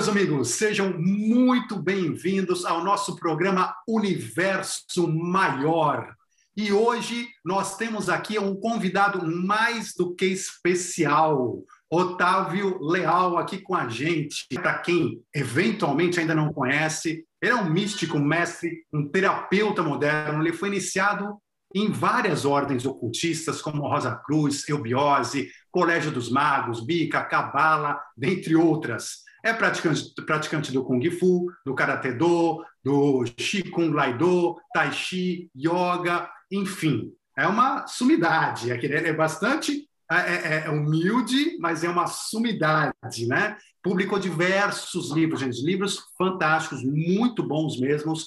meus amigos, sejam muito bem-vindos ao nosso programa Universo Maior. E hoje nós temos aqui um convidado mais do que especial, Otávio Leal, aqui com a gente. Para quem eventualmente ainda não conhece, ele é um místico, mestre, um terapeuta moderno. Ele foi iniciado em várias ordens ocultistas, como Rosa Cruz, Eubiose, Colégio dos Magos, Bica, Cabala, dentre outras. É praticante, praticante do Kung Fu, do Karate Do, do Qigong Laido, Tai Chi, Yoga, enfim. É uma sumidade. Ele é bastante é, é, é humilde, mas é uma sumidade, né? Publicou diversos livros, gente, livros fantásticos, muito bons mesmos.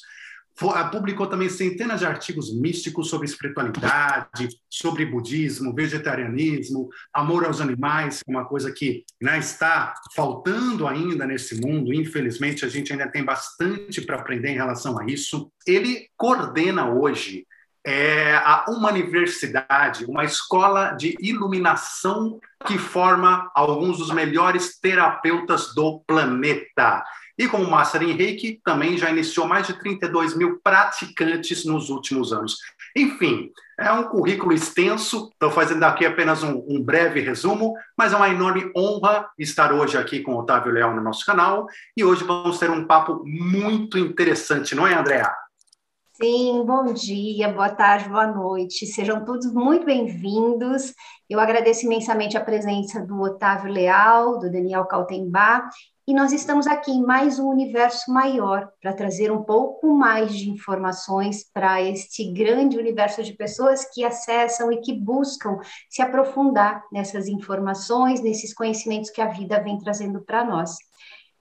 Ah, publicou também centenas de artigos místicos sobre espiritualidade, sobre budismo, vegetarianismo, amor aos animais, uma coisa que né, está faltando ainda nesse mundo. Infelizmente, a gente ainda tem bastante para aprender em relação a isso. Ele coordena hoje é, uma universidade, uma escola de iluminação que forma alguns dos melhores terapeutas do planeta. E como Master Reiki, também já iniciou mais de 32 mil praticantes nos últimos anos. Enfim, é um currículo extenso, estou fazendo aqui apenas um, um, breve resumo, mas é uma enorme honra estar hoje aqui com o Otávio Leal no nosso canal. E hoje vamos ter um papo muito interessante, não é, Andréa? Sim, bom dia, boa tarde, boa noite. Sejam todos muito bem-vindos. Eu agradeço imensamente a presença do Otávio Leal, do Daniel Kaltenbach e nós estamos aqui em mais um universo maior para trazer um pouco mais de informações para este grande universo de pessoas que acessam e que buscam se aprofundar nessas informações, nesses conhecimentos que a vida vem trazendo para nós.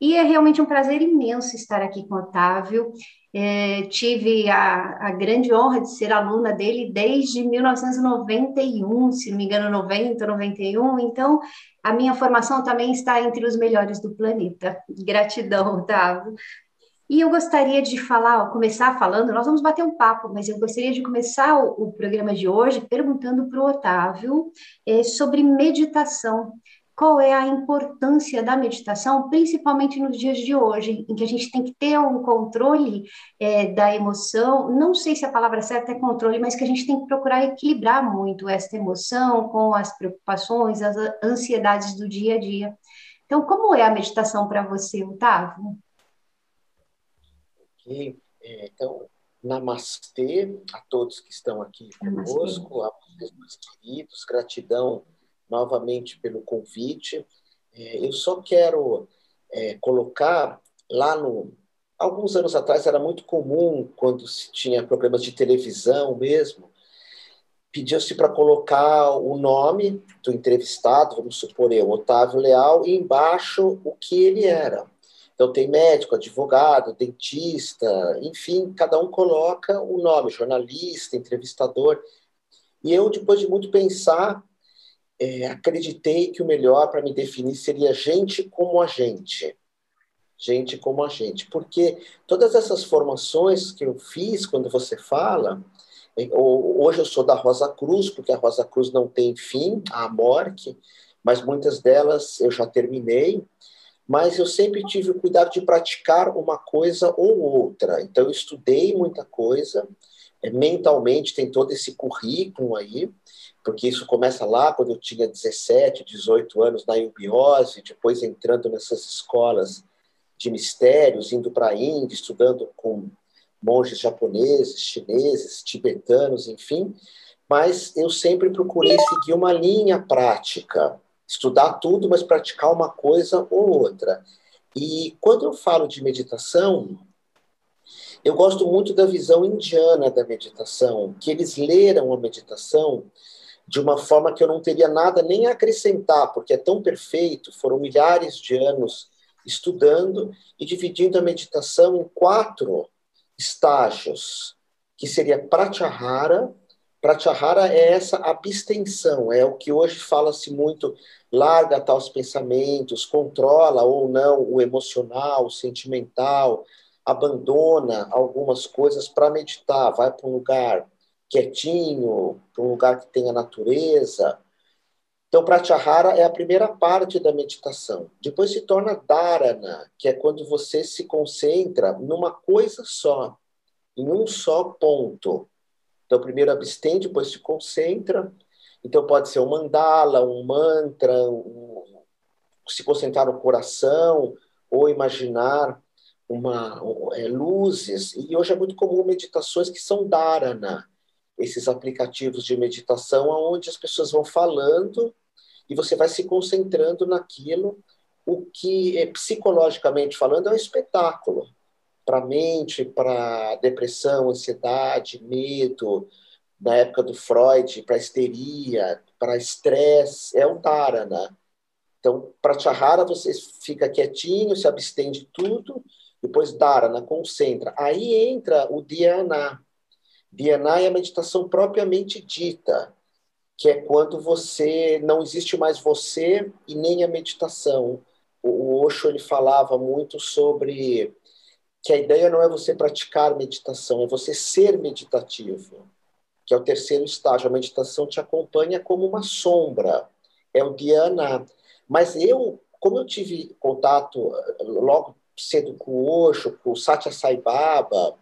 E é realmente um prazer imenso estar aqui com o Otávio. É, tive a, a, grande honra de ser aluna dele desde 1991, se não me engano, 90, 91. Então, a minha formação também está entre os melhores do planeta. Gratidão, Otávio. E eu gostaria de falar, começar falando, nós vamos bater um papo, mas eu gostaria de começar o, o programa de hoje perguntando para o Otávio é, sobre meditação qual é a importância da meditação, principalmente nos dias de hoje, em que a gente tem que ter um controle é, da emoção. Não sei se a palavra certa é controle, mas que a gente tem que procurar equilibrar muito essa emoção com as preocupações, as ansiedades do dia a dia. Então, como é a meditação para você, Otávio? Ok, é, então, namastê a todos que estão aqui conosco, a vocês, meus queridos, gratidão novamente pelo convite. É, eu só quero é, colocar lá no. Alguns anos atrás era muito comum, quando se tinha programas de televisão mesmo, pedia-se para colocar o nome do entrevistado, vamos supor eu, Otávio Leal, e embaixo o que ele era. Então tem médico, advogado, dentista, enfim, cada um coloca o nome, jornalista, entrevistador. E eu, depois de muito pensar, é, acreditei que o melhor para me definir seria gente como a gente. Gente como a gente. Porque todas essas formações que eu fiz, quando você fala, é, hoje eu sou da Rosa Cruz, porque a Rosa Cruz não tem fim, a morte, mas muitas delas eu já terminei. Mas eu sempre tive o cuidado de praticar uma coisa ou outra. Então, eu estudei muita coisa, mentalmente tem todo esse currículo aí, porque isso começa lá quando eu tinha 17, 18 anos na eubiose, depois entrando nessas escolas de mistérios, indo para a Índia, estudando com monges japoneses, chineses, tibetanos, enfim, mas eu sempre procurei seguir uma linha prática, estudar tudo, mas praticar uma coisa ou outra. E quando eu falo de meditação, eu gosto muito da visão indiana da meditação, que eles leram a meditação de uma forma que eu não teria nada nem a acrescentar, porque é tão perfeito. Foram milhares de anos estudando e dividindo a meditação em quatro estágios, que seria pratyahara. Pratyahara é essa abstenção, é o que hoje fala-se muito, larga tais pensamentos, controla ou não o emocional, o sentimental, abandona algumas coisas para meditar, vai para um lugar quietinho, para um lugar que tenha natureza. Então, Pratyahara é a primeira parte da meditação. Depois se torna Dharana, que é quando você se concentra numa coisa só, em um só ponto. Então, primeiro abstém, depois se concentra. Então, pode ser um mandala, um mantra, um, se concentrar no coração, ou imaginar uma, é, luzes. E hoje é muito comum meditações que são dharana, esses aplicativos de meditação, onde as pessoas vão falando e você vai se concentrando naquilo, o que, é, psicologicamente falando, é um espetáculo para a mente, para depressão, ansiedade, medo, na época do Freud, para histeria, para estresse, é um dharana. Então, para Chahara, você fica quietinho, se abstém de tudo, depois dharana, concentra. Aí entra o dhyana. Dhyana é a meditação propriamente dita que é quando você não existe mais você e nem a meditação. O Osho ele falava muito sobre que a ideia não é você praticar meditação, é você ser meditativo, que é o terceiro estágio. A meditação te acompanha como uma sombra, é o dhyana. Mas eu, como eu tive contato logo cedo com o Osho, com Satya Sai Baba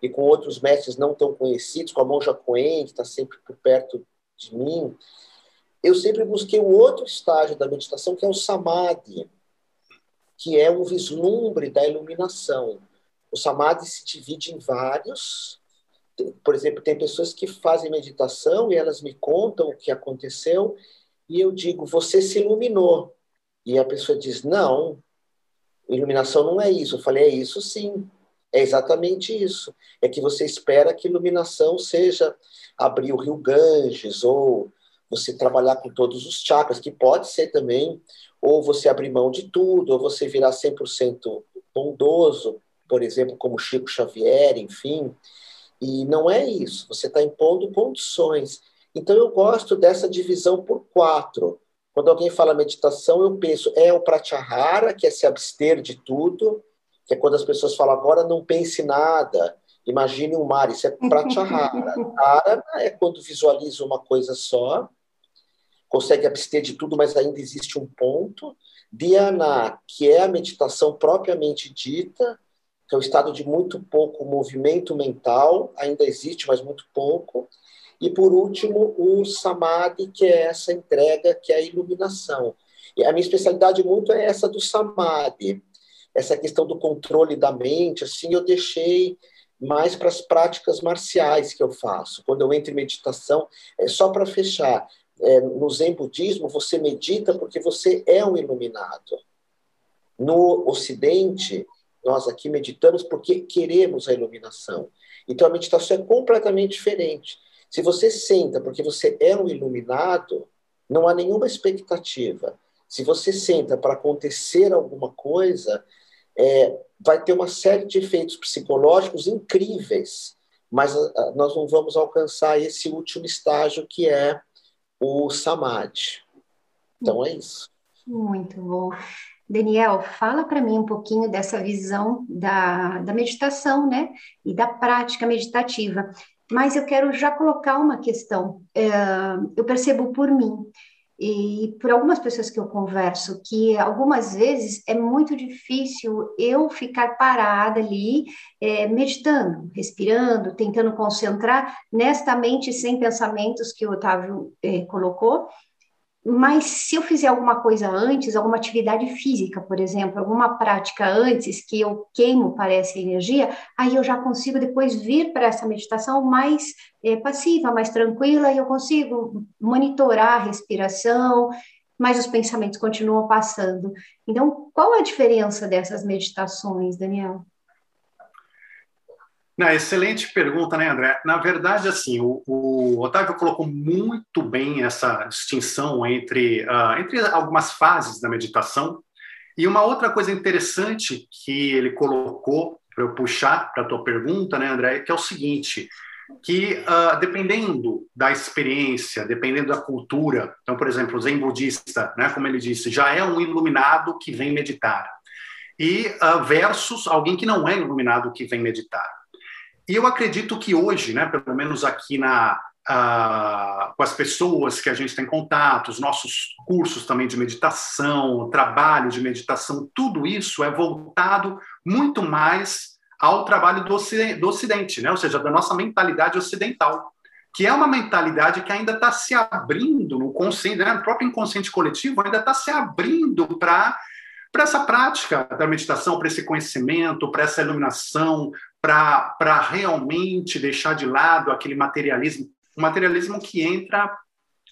e com outros mestres não tão conhecidos, com a Monja Coen, que está sempre por perto de mim, eu sempre busquei o outro estágio da meditação, que é o samadhi, que é um vislumbre da iluminação. O samadhi se divide em vários. Por exemplo, tem pessoas que fazem meditação e elas me contam o que aconteceu e eu digo, você se iluminou. E a pessoa diz, não, iluminação não é isso. Eu falei, é isso sim. É exatamente isso. É que você espera que iluminação seja abrir o rio Ganges, ou você trabalhar com todos os chakras, que pode ser também, ou você abrir mão de tudo, ou você virar 100% bondoso, por exemplo, como Chico Xavier, enfim. E não é isso, você está impondo condições. Então eu gosto dessa divisão por quatro. Quando alguém fala meditação, eu penso, é o pratyahara, que é se abster de tudo, que é quando as pessoas falam agora não pense nada, imagine um mar, isso é pratyahara. Dharana é quando visualiza uma coisa só, consegue abster de tudo, mas ainda existe um ponto. Dhyana, que é a meditação propriamente dita, que é o estado de muito pouco movimento mental, ainda existe, mas muito pouco. E por último, o samadhi, que é essa entrega, que é a iluminação. E a minha especialidade muito é essa do samadhi essa questão do controle da mente, assim, eu deixei mais para as práticas marciais que eu faço. Quando eu entro em meditação, é só para fechar. É, no Zen budismo, você medita porque você é um iluminado. No Ocidente, nós aqui meditamos porque queremos a iluminação. Então a meditação é completamente diferente. Se você senta porque você é um iluminado, não há nenhuma expectativa. Se você senta para acontecer alguma coisa, é, vai ter uma série de efeitos psicológicos incríveis, mas a, a, nós não vamos alcançar esse último estágio que é o samadhi. Então é isso. Muito bom. Daniel, fala para mim um pouquinho dessa visão da, da meditação, né? E da prática meditativa. Mas eu quero já colocar uma questão. É, eu percebo por mim e por algumas pessoas que eu converso, que algumas vezes é muito difícil eu ficar parada ali, é, meditando, respirando, tentando concentrar nesta mente sem pensamentos que o Otávio é, colocou, mas se eu fizer alguma coisa antes, alguma atividade física, por exemplo, alguma prática antes que eu queimo, parece, energia, aí eu já consigo depois vir para essa meditação mais é, passiva, mais tranquila, e eu consigo monitorar a respiração, mas os pensamentos continuam passando. Então, qual a diferença dessas meditações, Daniel? Não, excelente pergunta, né, André? Na verdade, assim, o, o Otávio colocou muito bem essa distinção entre, uh, entre algumas fases da meditação. E uma outra coisa interessante que ele colocou, para eu puxar para a tua pergunta, né, André, que é o seguinte, que uh, dependendo da experiência, dependendo da cultura, então, por exemplo, o zen budista, né, como ele disse, já é um iluminado que vem meditar, e uh, versus alguém que não é iluminado que vem meditar. E eu acredito que hoje, né, pelo menos aqui na, com as pessoas que a gente tem contato, os nossos cursos também de meditação, trabalho de meditação, tudo isso é voltado muito mais ao trabalho do Ocidente, do ocidente né? ou seja, da nossa mentalidade ocidental, que é uma mentalidade que ainda está se abrindo no consciente, né? próprio inconsciente coletivo, ainda está se abrindo para para essa prática da meditação, para esse conhecimento, para essa iluminação, para realmente deixar de lado aquele materialismo um materialismo que entra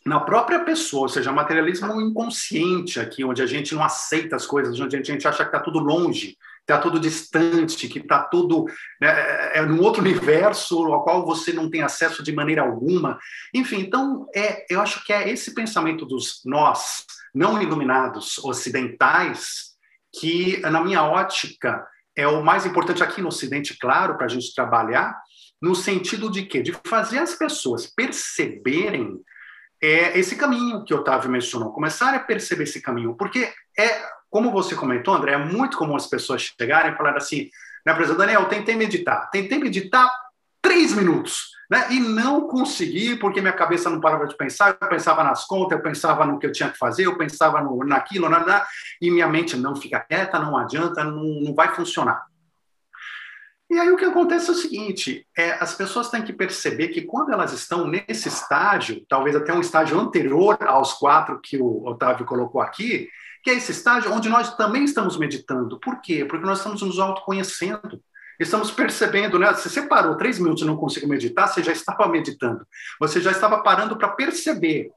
na própria pessoa, ou seja, um materialismo inconsciente aqui, onde a gente não aceita as coisas, onde a gente acha que está tudo longe, está tudo distante, que está tudo né, é, é num outro universo ao qual você não tem acesso de maneira alguma. Enfim, então é, eu acho que é esse pensamento dos nós não iluminados ocidentais que, na minha ótica, é o mais importante aqui no Ocidente, claro, para a gente trabalhar, no sentido de quê? De fazer as pessoas perceberem é, esse caminho que o Otávio mencionou, começar a perceber esse caminho, porque é, como você comentou, André, é muito comum as pessoas chegarem e falarem assim, né, exemplo, Daniel, tentei meditar, tentei meditar três minutos, né, e não consegui, porque minha cabeça não parava de pensar, eu pensava nas contas, eu pensava no que eu tinha que fazer, eu pensava no, naquilo, na, e minha mente não fica quieta, não adianta, não, não vai funcionar. E aí o que acontece é o seguinte: é, as pessoas têm que perceber que quando elas estão nesse estágio, talvez até um estágio anterior aos quatro que o Otávio colocou aqui, que é esse estágio onde nós também estamos meditando. Por quê? Porque nós estamos nos autoconhecendo. Estamos percebendo, né? Se você parou três minutos e não conseguiu meditar, você já estava meditando. Você já estava parando para perceber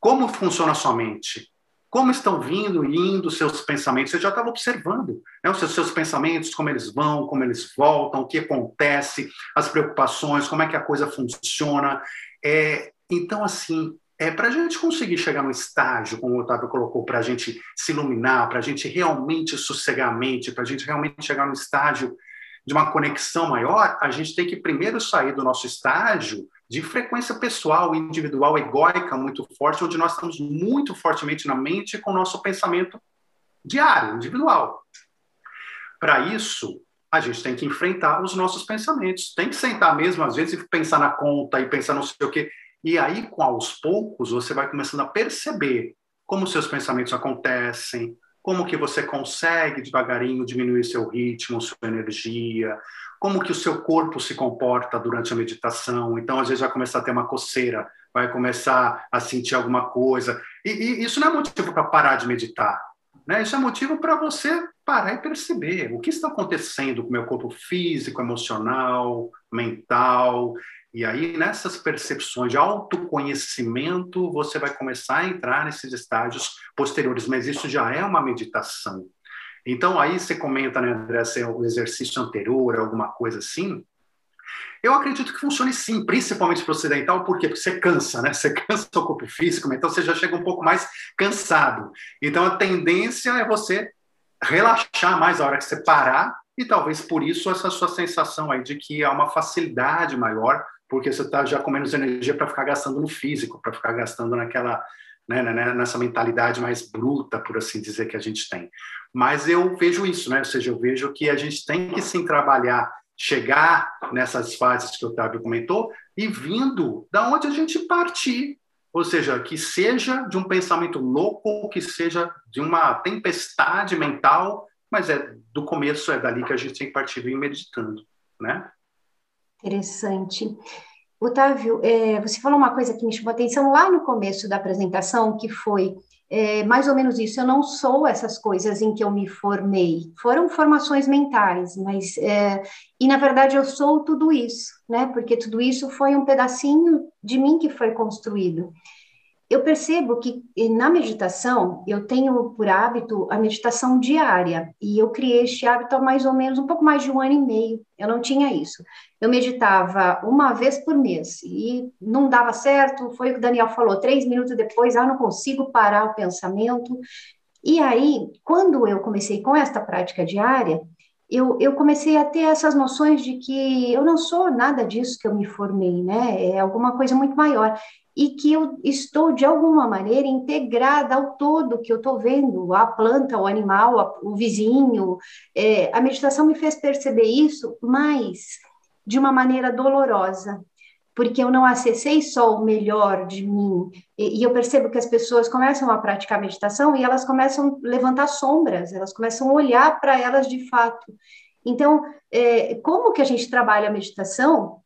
como funciona a sua mente, como estão vindo e indo seus pensamentos. Você já estava observando né, os seus, seus, pensamentos, como eles vão, como eles voltam, o que acontece, as preocupações, como é que a coisa funciona. É, então, assim, é, para a gente conseguir chegar no estágio, como o Otávio colocou, para a gente se iluminar, para a gente realmente sossegar a mente, para a gente realmente chegar no estágio de uma conexão maior, a gente tem que primeiro sair do nosso estágio de frequência pessoal, individual, egóica muito forte, onde nós estamos muito fortemente na mente com o nosso pensamento diário, individual. Para isso, a gente tem que enfrentar os nossos pensamentos. Tem que sentar mesmo, às vezes, e pensar na conta e pensar não sei o quê. E aí, com aos poucos, você vai começando a perceber como seus pensamentos acontecem, como que você consegue devagarinho diminuir seu ritmo, sua energia, como que o seu corpo se comporta durante a meditação. Então, às vezes, vai começar a ter uma coceira, vai começar a sentir alguma coisa. E, e isso não é motivo para parar de meditar. Né? Isso é motivo para você parar e perceber o que está acontecendo com o meu corpo físico, emocional, mental. E aí, nessas percepções de autoconhecimento, você vai começar a entrar nesses estágios posteriores. Mas isso já é uma meditação. Então, aí você comenta, né, André, se é o exercício anterior, alguma coisa assim. Eu acredito que funcione sim, principalmente para o ocidental, por quê? Porque você cansa, né? Você cansa o corpo físico, então você já chega um pouco mais cansado. Então, a tendência é você relaxar mais a hora que você parar, e talvez por isso essa sua sensação aí de que há uma facilidade maior, porque você está já com menos energia para ficar gastando no físico, para ficar gastando naquela né, né, né, nessa mentalidade mais bruta, por assim dizer, que a gente tem. Mas eu vejo isso, né? ou seja, eu vejo que a gente tem que sim trabalhar, chegar nessas fases que o Otávio comentou, e vindo da onde a gente partir. Ou seja, que seja de um pensamento louco, que seja de uma tempestade mental, mas é do começo, é dali que a gente tem que partir vir meditando, né? Interessante. Otávio, é, você falou uma coisa que me chamou a atenção lá no começo da apresentação, que foi é, mais ou menos isso. Eu não sou essas coisas em que eu me formei. Foram formações mentais, mas é, e na verdade eu sou tudo isso, né? Porque tudo isso foi um pedacinho de mim que foi construído eu percebo que na meditação, eu tenho por hábito a meditação diária, e eu criei este hábito há mais ou menos um pouco mais de um ano e meio. Eu não tinha isso. Eu meditava uma vez por mês, e não dava certo, foi o que o Daniel falou, três minutos depois, ah, não consigo parar o pensamento. E aí, quando eu comecei com esta prática diária, eu, eu, comecei a ter essas noções de que eu não sou nada disso que eu me formei, né? É alguma coisa muito maior e que eu estou, de alguma maneira, integrada ao todo que eu estou vendo, a planta, o animal, o vizinho. É, a meditação me fez perceber isso, mas de uma maneira dolorosa. Porque eu não acessei só o melhor de mim. E, e, eu percebo que as pessoas começam a praticar meditação e elas começam a levantar sombras, elas começam a olhar para elas de fato. Então, é, como que a gente trabalha a meditação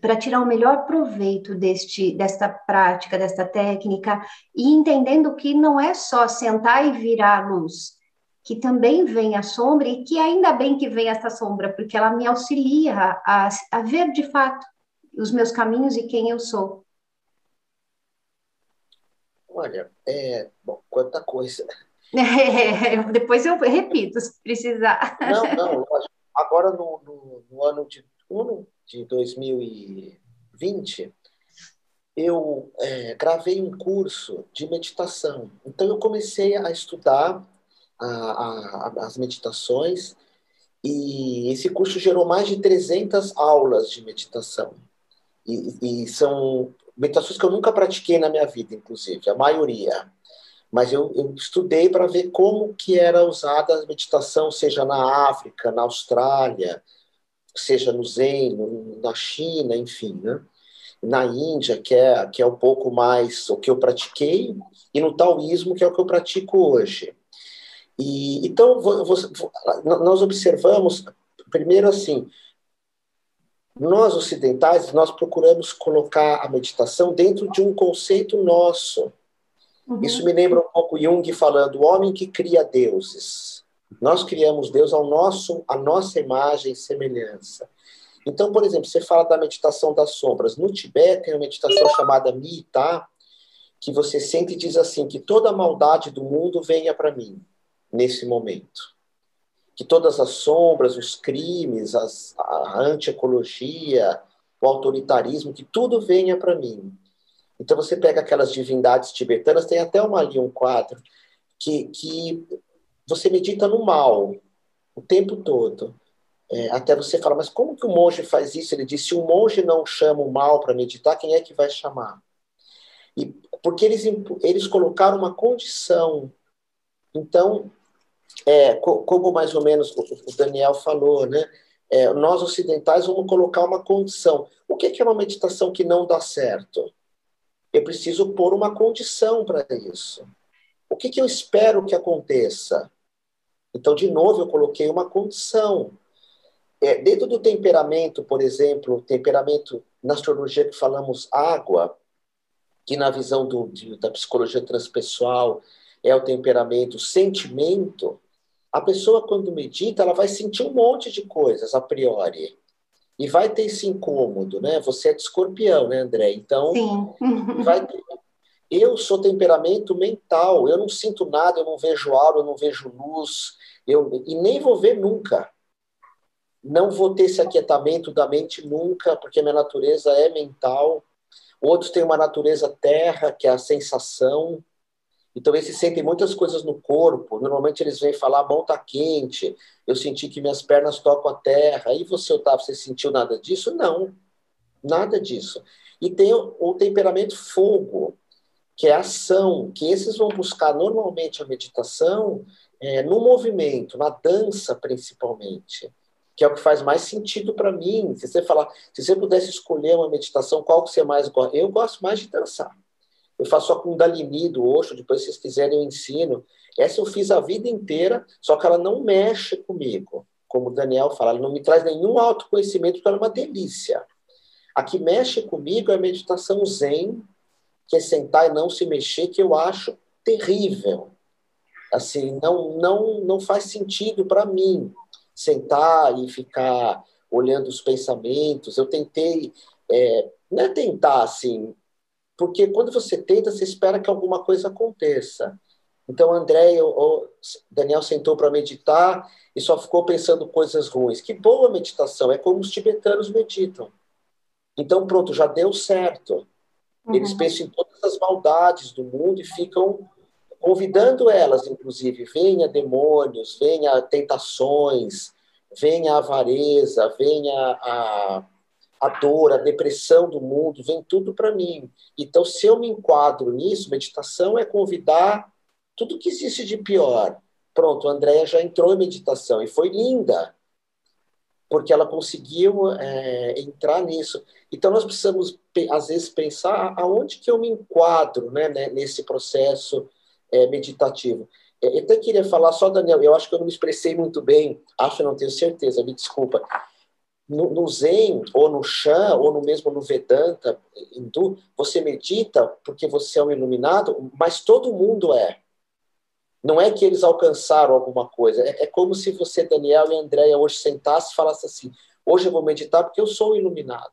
para tirar o melhor proveito deste, desta prática, desta técnica, e entendendo que não é só sentar e virar a luz, que também vem a sombra, e que ainda bem que vem essa sombra, porque ela me auxilia a, a ver de fato os meus caminhos e quem eu sou. Olha, é, bom, quanta coisa. É, depois eu repito, se precisar. Não, não, agora no, no, no ano de, no de 2020, eu é, gravei um curso de meditação. Então, eu comecei a estudar a, a, as meditações e esse curso gerou mais de 300 aulas de meditação. E, e são meditações que eu nunca pratiquei na minha vida, inclusive, a maioria. Mas eu, eu estudei para ver como que era usada a meditação, seja na África, na Austrália, seja no Zen, na China, enfim, né? na Índia, que é, que é um pouco mais o que eu pratiquei, e no taoísmo, que é o que eu pratico hoje. E, então, vou, vou, nós observamos, primeiro assim, nós ocidentais, nós procuramos colocar a meditação dentro de um conceito nosso. Uhum. Isso me lembra um pouco Jung falando, o homem que cria deuses. Nós criamos Deus ao nosso, a nossa imagem e semelhança. Então, por exemplo, você fala da meditação das sombras. No Tibete tem uma meditação chamada Mita, que você sente e diz assim, que toda a maldade do mundo venha para mim, nesse momento. Que todas as sombras, os crimes, as, a anti-ecologia, o autoritarismo, que tudo venha para mim. Então você pega aquelas divindades tibetanas, tem até uma ali, um quadro, que, que você medita no mal o tempo todo. É, até você fala, mas como que o monge faz isso? Ele diz: se o monge não chama o mal para meditar, quem é que vai chamar? E, porque eles, eles colocaram uma condição. Então, é, como mais ou menos o Daniel falou, né? É, nós ocidentais vamos colocar uma condição. O que é uma meditação que não dá certo? Eu preciso pôr uma condição para isso. O que, que eu espero que aconteça? Então, de novo, eu coloquei uma condição. É, dentro do temperamento, por exemplo, temperamento na astrologia que falamos água, que na visão do, de, da psicologia transpessoal é o temperamento, sentimento, a pessoa quando medita, ela vai sentir um monte de coisas a priori. E vai ter esse incômodo, né? Você é de escorpião, né, André? Então, Sim. vai ter eu sou temperamento mental, eu não sinto nada, eu não vejo aura, eu não vejo luz, eu, e nem vou ver nunca. Não vou ter esse aquietamento da mente nunca, porque minha natureza é mental. Outros têm uma natureza terra, que é a sensação. Então, eles sentem muitas coisas no corpo. Normalmente, eles vêm falar: a mão tá quente, eu senti que minhas pernas tocam a terra. Aí você, Otávio, você sentiu nada disso? Não, nada disso. E tem o, temperamento fogo, que é ação, que esses vão buscar normalmente a meditação é, no movimento, na dança principalmente, que é o que faz mais sentido para mim. Se você falar, se você pudesse escolher uma meditação, qual que você mais gosta? Eu gosto mais de dançar. Eu faço a Kundalini do Osho, depois se vocês quiserem eu ensino. Essa eu fiz a vida inteira, só que ela não mexe comigo. Como o Daniel fala, ela não me traz nenhum autoconhecimento, porque ela é uma delícia. A que mexe comigo é a meditação zen, que é sentar e não se mexer, que eu acho terrível. Assim, não, não, não faz sentido para mim sentar e ficar olhando os pensamentos. Eu tentei, é, não é tentar assim, porque quando você tenta, você espera que alguma coisa aconteça. Então, André, o Daniel sentou para meditar e só ficou pensando coisas ruins. Que boa meditação, é como os tibetanos meditam. Então, pronto, já deu certo. Uhum. Eles pensam em todas as maldades do mundo e ficam convidando elas, inclusive, venha demônios, venha tentações, venha avareza, venha a, a dor, a depressão do mundo, vem tudo para mim. Então, se eu me enquadro nisso, meditação é convidar tudo que existe de pior. Pronto, a Andrea já entrou em meditação e foi linda. porque ela conseguiu é, entrar nisso. Então, nós precisamos, às vezes, pensar aonde que eu me enquadro né, né nesse processo é, meditativo. Eu até queria falar só, Daniel, eu acho que eu não me expressei muito bem, acho, não tenho certeza, me desculpa. No, no Zen, ou no Shan, ou no mesmo no Vedanta hindu, você medita porque você é um iluminado, mas todo mundo é. Não é que eles alcançaram alguma coisa. É, é como se você, Daniel e Andréia, hoje sentasse e falasse assim: hoje eu vou meditar porque eu sou iluminado.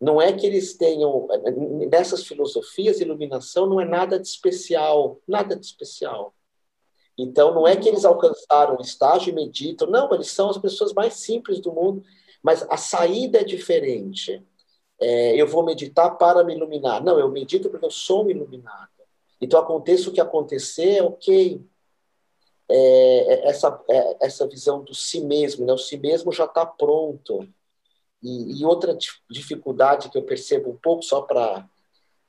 Não é que eles tenham. Nessas filosofias, iluminação não é nada de especial. Nada de especial. Então, não é que eles alcançaram o estágio e meditam. Não, eles são as pessoas mais simples do mundo. Mas a saída é diferente. É, eu vou meditar para me iluminar. Não, eu medito porque eu sou iluminado. Então, aconteça o que acontecer, ok. É, é, essa, é, essa visão do si mesmo, né? o si mesmo já está pronto. E, e, outra dificuldade que eu percebo um pouco, só para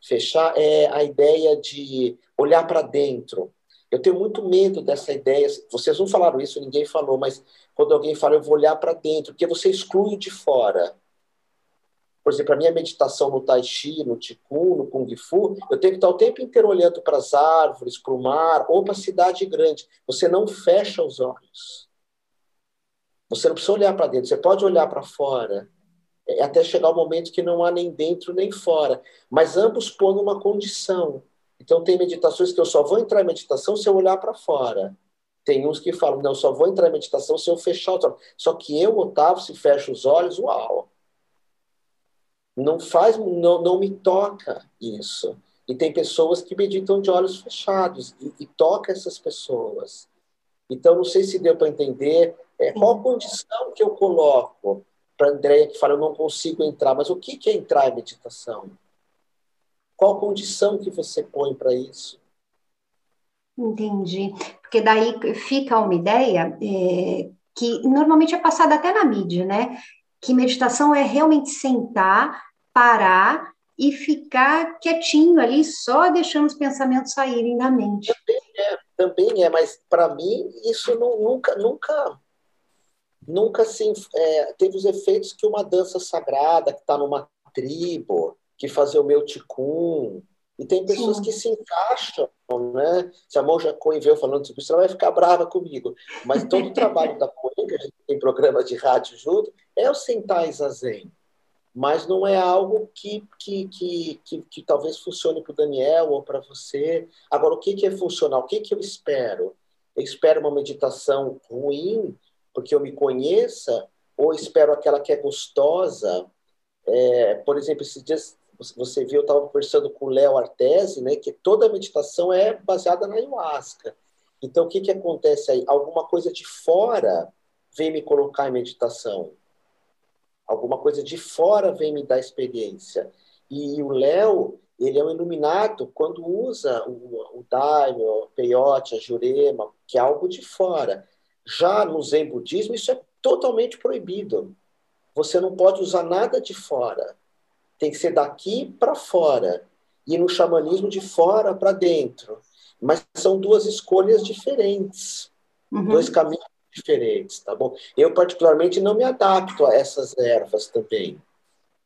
fechar, é a ideia de olhar para dentro. Eu tenho muito medo dessa ideia. Vocês não falaram isso, ninguém falou, mas quando alguém fala, eu vou olhar para dentro, porque você exclui de fora. Por exemplo, a minha meditação no Tai Chi, no Qigong, no Kung Fu, eu tenho que estar o tempo inteiro olhando para as árvores, para o mar ou para a cidade grande. Você não fecha os olhos. Você não precisa olhar para dentro, você pode olhar para fora, é, até chegar o momento que não há nem dentro nem fora. Mas ambos põem uma condição. Então, tem meditações que eu só vou entrar em meditação se eu olhar para fora. Tem uns que falam, não, eu só vou entrar em meditação se eu fechar os olhos. Só que eu, Otávio, se fecho os olhos, uau! não faz, não, não me toca isso. E tem pessoas que meditam de olhos fechados e, e toca essas pessoas. Então, não sei se deu para entender é, qual condição que eu coloco para a Andréia que fala, eu não consigo entrar, mas o que, que é entrar em meditação? Qual condição que você põe para isso? Entendi. Porque daí fica uma ideia é, que normalmente é passada até na mídia, né? que meditação é realmente sentar, parar e ficar quietinho ali, só deixando os pensamentos saírem da mente. Também é, também é mas para mim isso não, nunca, nunca, nunca assim, é, teve os efeitos que uma dança sagrada que está numa tribo, que fazer o meu ticum, e tem pessoas Sim. que se encaixam, né? Se a Monja Coen veio falando sobre isso, ela vai ficar brava comigo. Mas todo o trabalho da Coen, que a gente tem programa de rádio junto, é o sentar em zazen. Mas não é algo que, que, que, que, que talvez funcione para o Daniel ou para você. Agora, o que, que é funcional? O que, que eu espero? Eu espero uma meditação ruim, porque eu me conheça, ou espero aquela que é gostosa? É, por exemplo, esses dias você viu, eu estava conversando com o Léo Artesi, né, que toda meditação é baseada na ayahuasca. Então, o que, que acontece aí? Alguma coisa de fora vem me colocar em meditação. Alguma coisa de fora vem me dar experiência. E o Léo, ele é um iluminado quando usa o, o Daime, o Peyote, a Jurema, que é algo de fora. Já no Zen Budismo, isso é totalmente proibido. Você não pode usar nada de fora tem que ser daqui para fora e no xamanismo de fora para dentro. Mas são duas escolhas diferentes, uhum. dois caminhos diferentes, tá bom? Eu particularmente não me adapto a essas ervas também.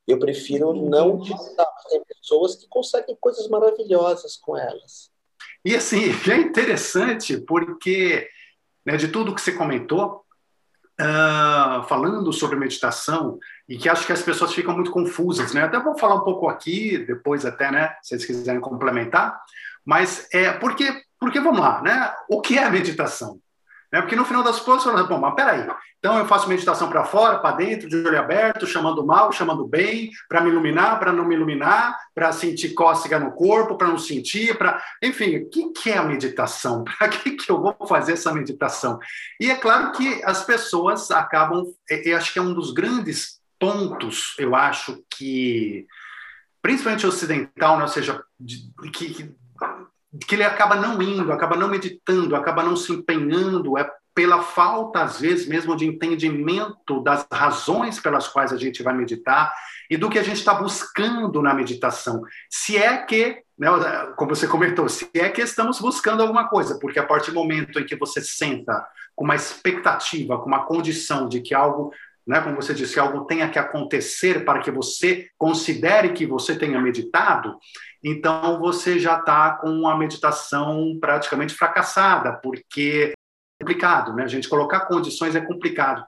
Eu prefiro não utilizar. Tem pessoas que conseguem coisas maravilhosas com elas. E assim, é interessante porque né, de tudo que você comentou, uh, falando sobre meditação e que acho que as pessoas ficam muito confusas, né? Até vou falar um pouco aqui, depois até, né? Se vocês quiserem complementar. Mas é porque, porque vamos lá, né? O que é meditação? Né? Porque no final das contas, bom, mas peraí, então eu faço meditação para fora, para dentro, de olho aberto, chamando mal, chamando bem, para me iluminar, para não me iluminar, para sentir cócega no corpo, para não sentir, para. Enfim, o que, que é a meditação? Para que, que eu vou fazer essa meditação? E é claro que as pessoas acabam. Eu acho que é um dos grandes pontos, eu acho que. Principalmente ocidental, né? ou seja, que, que ele acaba não indo, acaba não meditando, acaba não se empenhando, é pela falta, às vezes, mesmo de entendimento das razões pelas quais a gente vai meditar e do que a gente está buscando na meditação. Se é que, né, como você comentou, se é que estamos buscando alguma coisa, porque a partir do momento em que você senta com uma expectativa, com uma condição de que algo né, como você disse, algo tenha que acontecer para que você considere que você tenha meditado, então você já está com a meditação praticamente fracassada, porque é complicado, né? A gente colocar condições é complicado.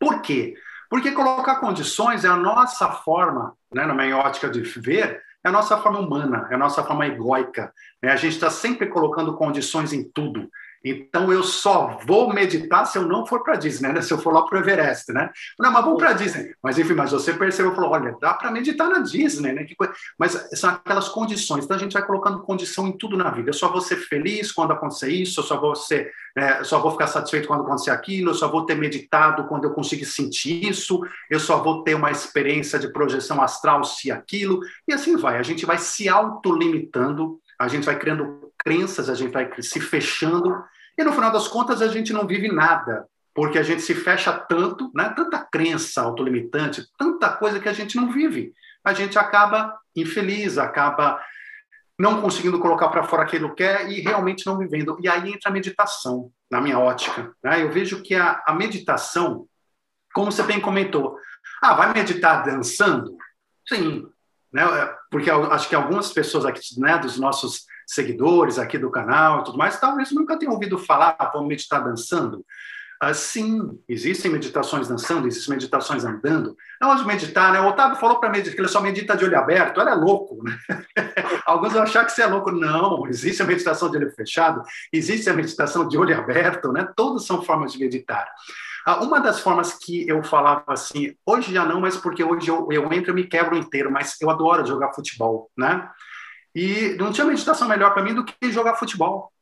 Por quê? Porque colocar condições é a nossa forma, né, na minha ótica de ver, é a nossa forma humana, é a nossa forma egóica. Né? A gente está sempre colocando condições em tudo. Então eu só vou meditar se eu não for para Disney, né? Se eu for lá para o Everest, né? Não, mas vamos para Disney. Mas enfim, mas você percebeu, falou, olha, dá para meditar na Disney, né? Mas são aquelas condições. Então a gente vai colocando condição em tudo na vida. Eu só vou ser feliz quando acontecer isso. Eu só vou ser, é, só vou ficar satisfeito quando acontecer aquilo. Eu só vou ter meditado quando eu conseguir sentir isso. Eu só vou ter uma experiência de projeção astral se aquilo. E assim vai. A gente vai se autolimitando. A gente vai criando crenças, a gente vai se fechando e no final das contas, a gente não vive nada, porque a gente se fecha tanto, né? tanta crença autolimitante, tanta coisa que a gente não vive. A gente acaba infeliz, acaba não conseguindo colocar para fora aquilo que quer e realmente não vivendo. E aí entra a meditação, na minha ótica. Né? Eu vejo que a, a meditação, como você bem comentou, ah, vai meditar dançando? Sim, né? porque acho que algumas pessoas aqui, né, dos nossos seguidores aqui do canal e tudo mais, talvez nunca tenham ouvido falar, ah, vamos meditar dançando. Ah, sim, existem meditações dançando, existem meditações andando. Não de meditar, né? O Otávio falou para mim que ele só medita de olho aberto. Ele é louco, né? Alguns vão achar que você é louco. Não, existe a meditação de olho fechado, existe a meditação de olho aberto, né? Todas são formas de meditar. Ah, uma das formas que eu falava assim, hoje já não, mas porque hoje eu, eu entro e me quebro inteiro, mas eu adoro jogar futebol, né? E não tinha meditação melhor para mim do que jogar futebol.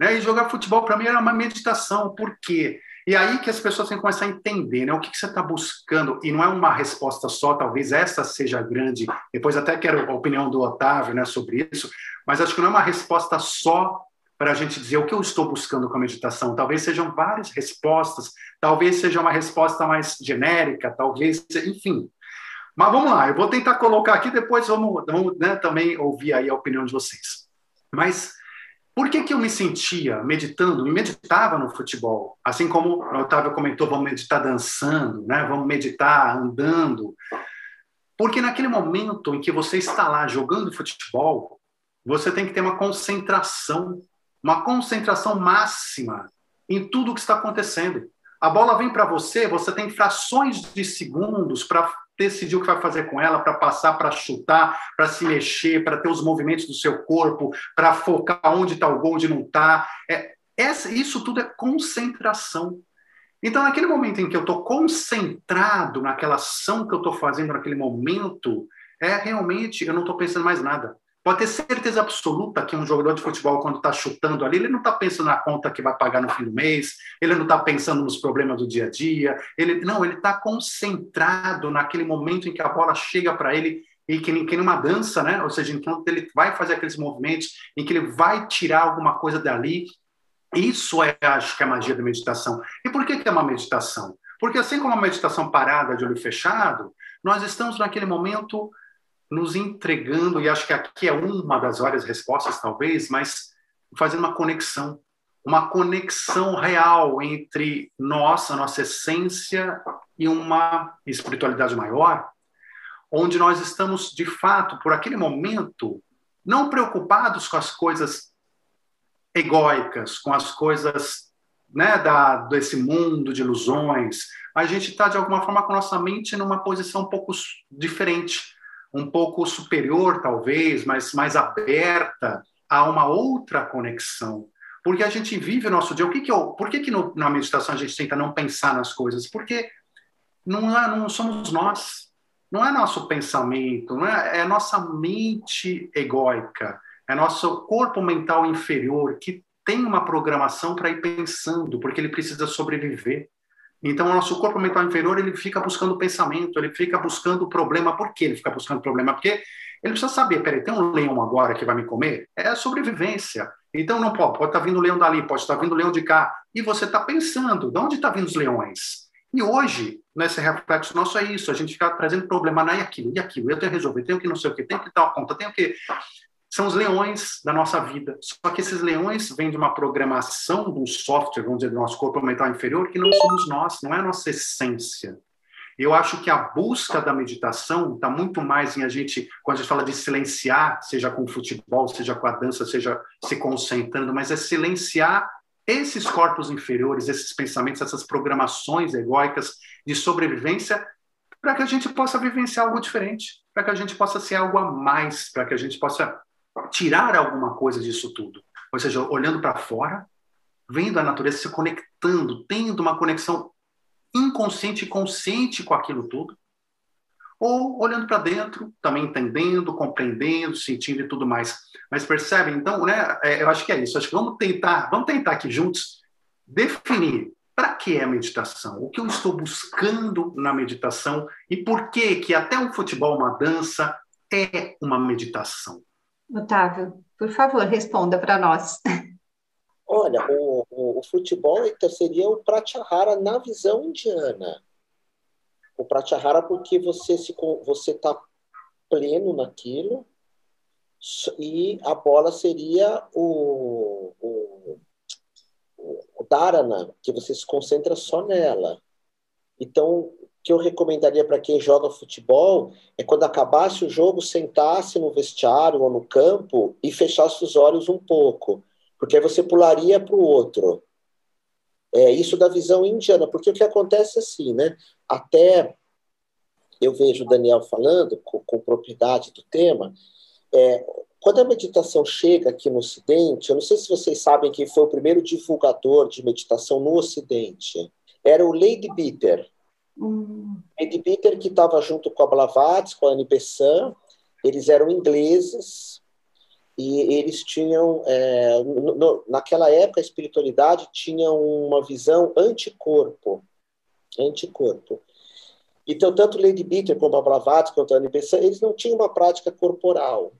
Né? E jogar futebol para mim era uma meditação. Por quê? E aí que as pessoas têm que começar a entender né? o que, que você está buscando. E não é uma resposta só, talvez essa seja grande. Depois até quero a opinião do Otávio né, sobre isso. Mas acho que não é uma resposta só para a gente dizer o que eu estou buscando com a meditação. Talvez sejam várias respostas, talvez seja uma resposta mais genérica, talvez, enfim. Mas vamos lá, eu vou tentar colocar aqui, depois vamos, vamos né, também ouvir aí a opinião de vocês. Mas por que, que eu me sentia meditando, e meditava no futebol? Assim como o Otávio comentou, vamos meditar dançando, né? vamos meditar andando. Porque naquele momento em que você está lá jogando futebol, você tem que ter uma concentração, uma concentração máxima em tudo que está acontecendo. A bola vem para você, você tem frações de segundos para decidir o que vai fazer com ela, para passar, para chutar, para se mexer, para ter os movimentos do seu corpo, para focar onde está o gol, onde não está. É, isso tudo é concentração. Então, naquele momento em que eu estou concentrado naquela ação que eu estou fazendo naquele momento, é realmente, eu não estou pensando mais nada. Pode ter certeza absoluta que um jogador de futebol, quando está chutando ali, ele não está pensando na conta que vai pagar no fim do mês, ele não está pensando nos problemas do dia a dia, ele não, ele está concentrado naquele momento em que a bola chega para ele e que, que numa dança, né? Ou seja, enquanto ele vai fazer aqueles movimentos, em que ele vai tirar alguma coisa dali. Isso é, acho que é a magia da meditação. E por que, que é uma meditação? Porque assim como a meditação parada de olho fechado, nós estamos naquele momento nos entregando, e acho que aqui é uma das várias respostas, talvez, mas fazendo uma conexão, uma conexão real entre nós, a nossa essência e uma espiritualidade maior, onde nós estamos, de fato, por aquele momento, não preocupados com as coisas egóicas, com as coisas né, da, desse mundo de ilusões. A gente está, de alguma forma, com nossa mente numa posição um pouco diferente um pouco superior, talvez, mas mais aberta a uma outra conexão. Porque a gente vive o nosso dia. O que que eu, por que, que no, na meditação a gente tenta não pensar nas coisas? Porque não, é, não somos nós. Não é nosso pensamento, não é, é nossa mente egóica, é nosso corpo mental inferior que tem uma programação para ir pensando, porque ele precisa sobreviver. Então, o nosso corpo mental inferior ele fica buscando pensamento, ele fica buscando problema. Por que ele fica buscando problema? Porque ele precisa saber, peraí, tem um leão agora que vai me comer? É sobrevivência. Então, não pode, pode estar tá vindo o leão dali, pode estar tá vindo leão de cá. E você está pensando, de onde estão tá vindo os leões? E hoje, nesse reflexo nosso, é isso, a gente fica trazendo problema, não, e aquilo, e aquilo, eu tenho que resolver, tenho que não sei o quê, tenho que dar conta, tenho que são os leões da nossa vida. Só que esses leões vêm de uma programação de um software, vamos dizer, do nosso corpo mental inferior, que não somos nós, não é a nossa essência. Eu acho que a busca da meditação está muito mais em a gente, quando a gente fala de silenciar, seja com o futebol, seja com a dança, seja se concentrando, mas é silenciar esses corpos inferiores, esses pensamentos, essas programações egóicas de sobrevivência, para que a gente possa vivenciar algo diferente, para que a gente possa ser algo a mais, para que a gente possa tirar alguma coisa disso tudo. Ou seja, olhando para fora, vendo a natureza se conectando, tendo uma conexão inconsciente e consciente com aquilo tudo, ou olhando para dentro, também entendendo, compreendendo, sentindo e tudo mais. Mas percebem? Então, né, é, eu acho que é isso. Acho que vamos tentar, vamos tentar aqui juntos definir para que é a meditação? O que eu estou buscando na meditação e por que que até o futebol, uma dança, é uma meditação? Otávio, por favor, responda para nós. Olha, o, o, o, futebol então, seria o pratyahara na visão indiana. O pratyahara porque você se você está pleno naquilo e a bola seria o, o, o dharana, que você se concentra só nela. Então, que eu recomendaria para quem joga futebol é quando acabasse o jogo, sentasse no vestiário ou no campo e fechasse os olhos um pouco porque aí você pularia para o outro. É isso da visão indiana, porque o que acontece é assim, né? Até eu vejo o Daniel falando com, com propriedade do tema, é, quando a meditação chega aqui no Ocidente, eu não sei se vocês sabem quem foi o primeiro divulgador de meditação no Ocidente. Era o Lady Bitter. Hum. Lady Bitter que estava junto com a Blavatsky, com a Annie eles eram ingleses, e eles tinham, é, no, no, naquela época, a espiritualidade tinha uma visão anticorpo, anticorpo. Então, tanto Lady Bitter como a Blavatsky quanto a Annie eles não tinham uma prática corporal.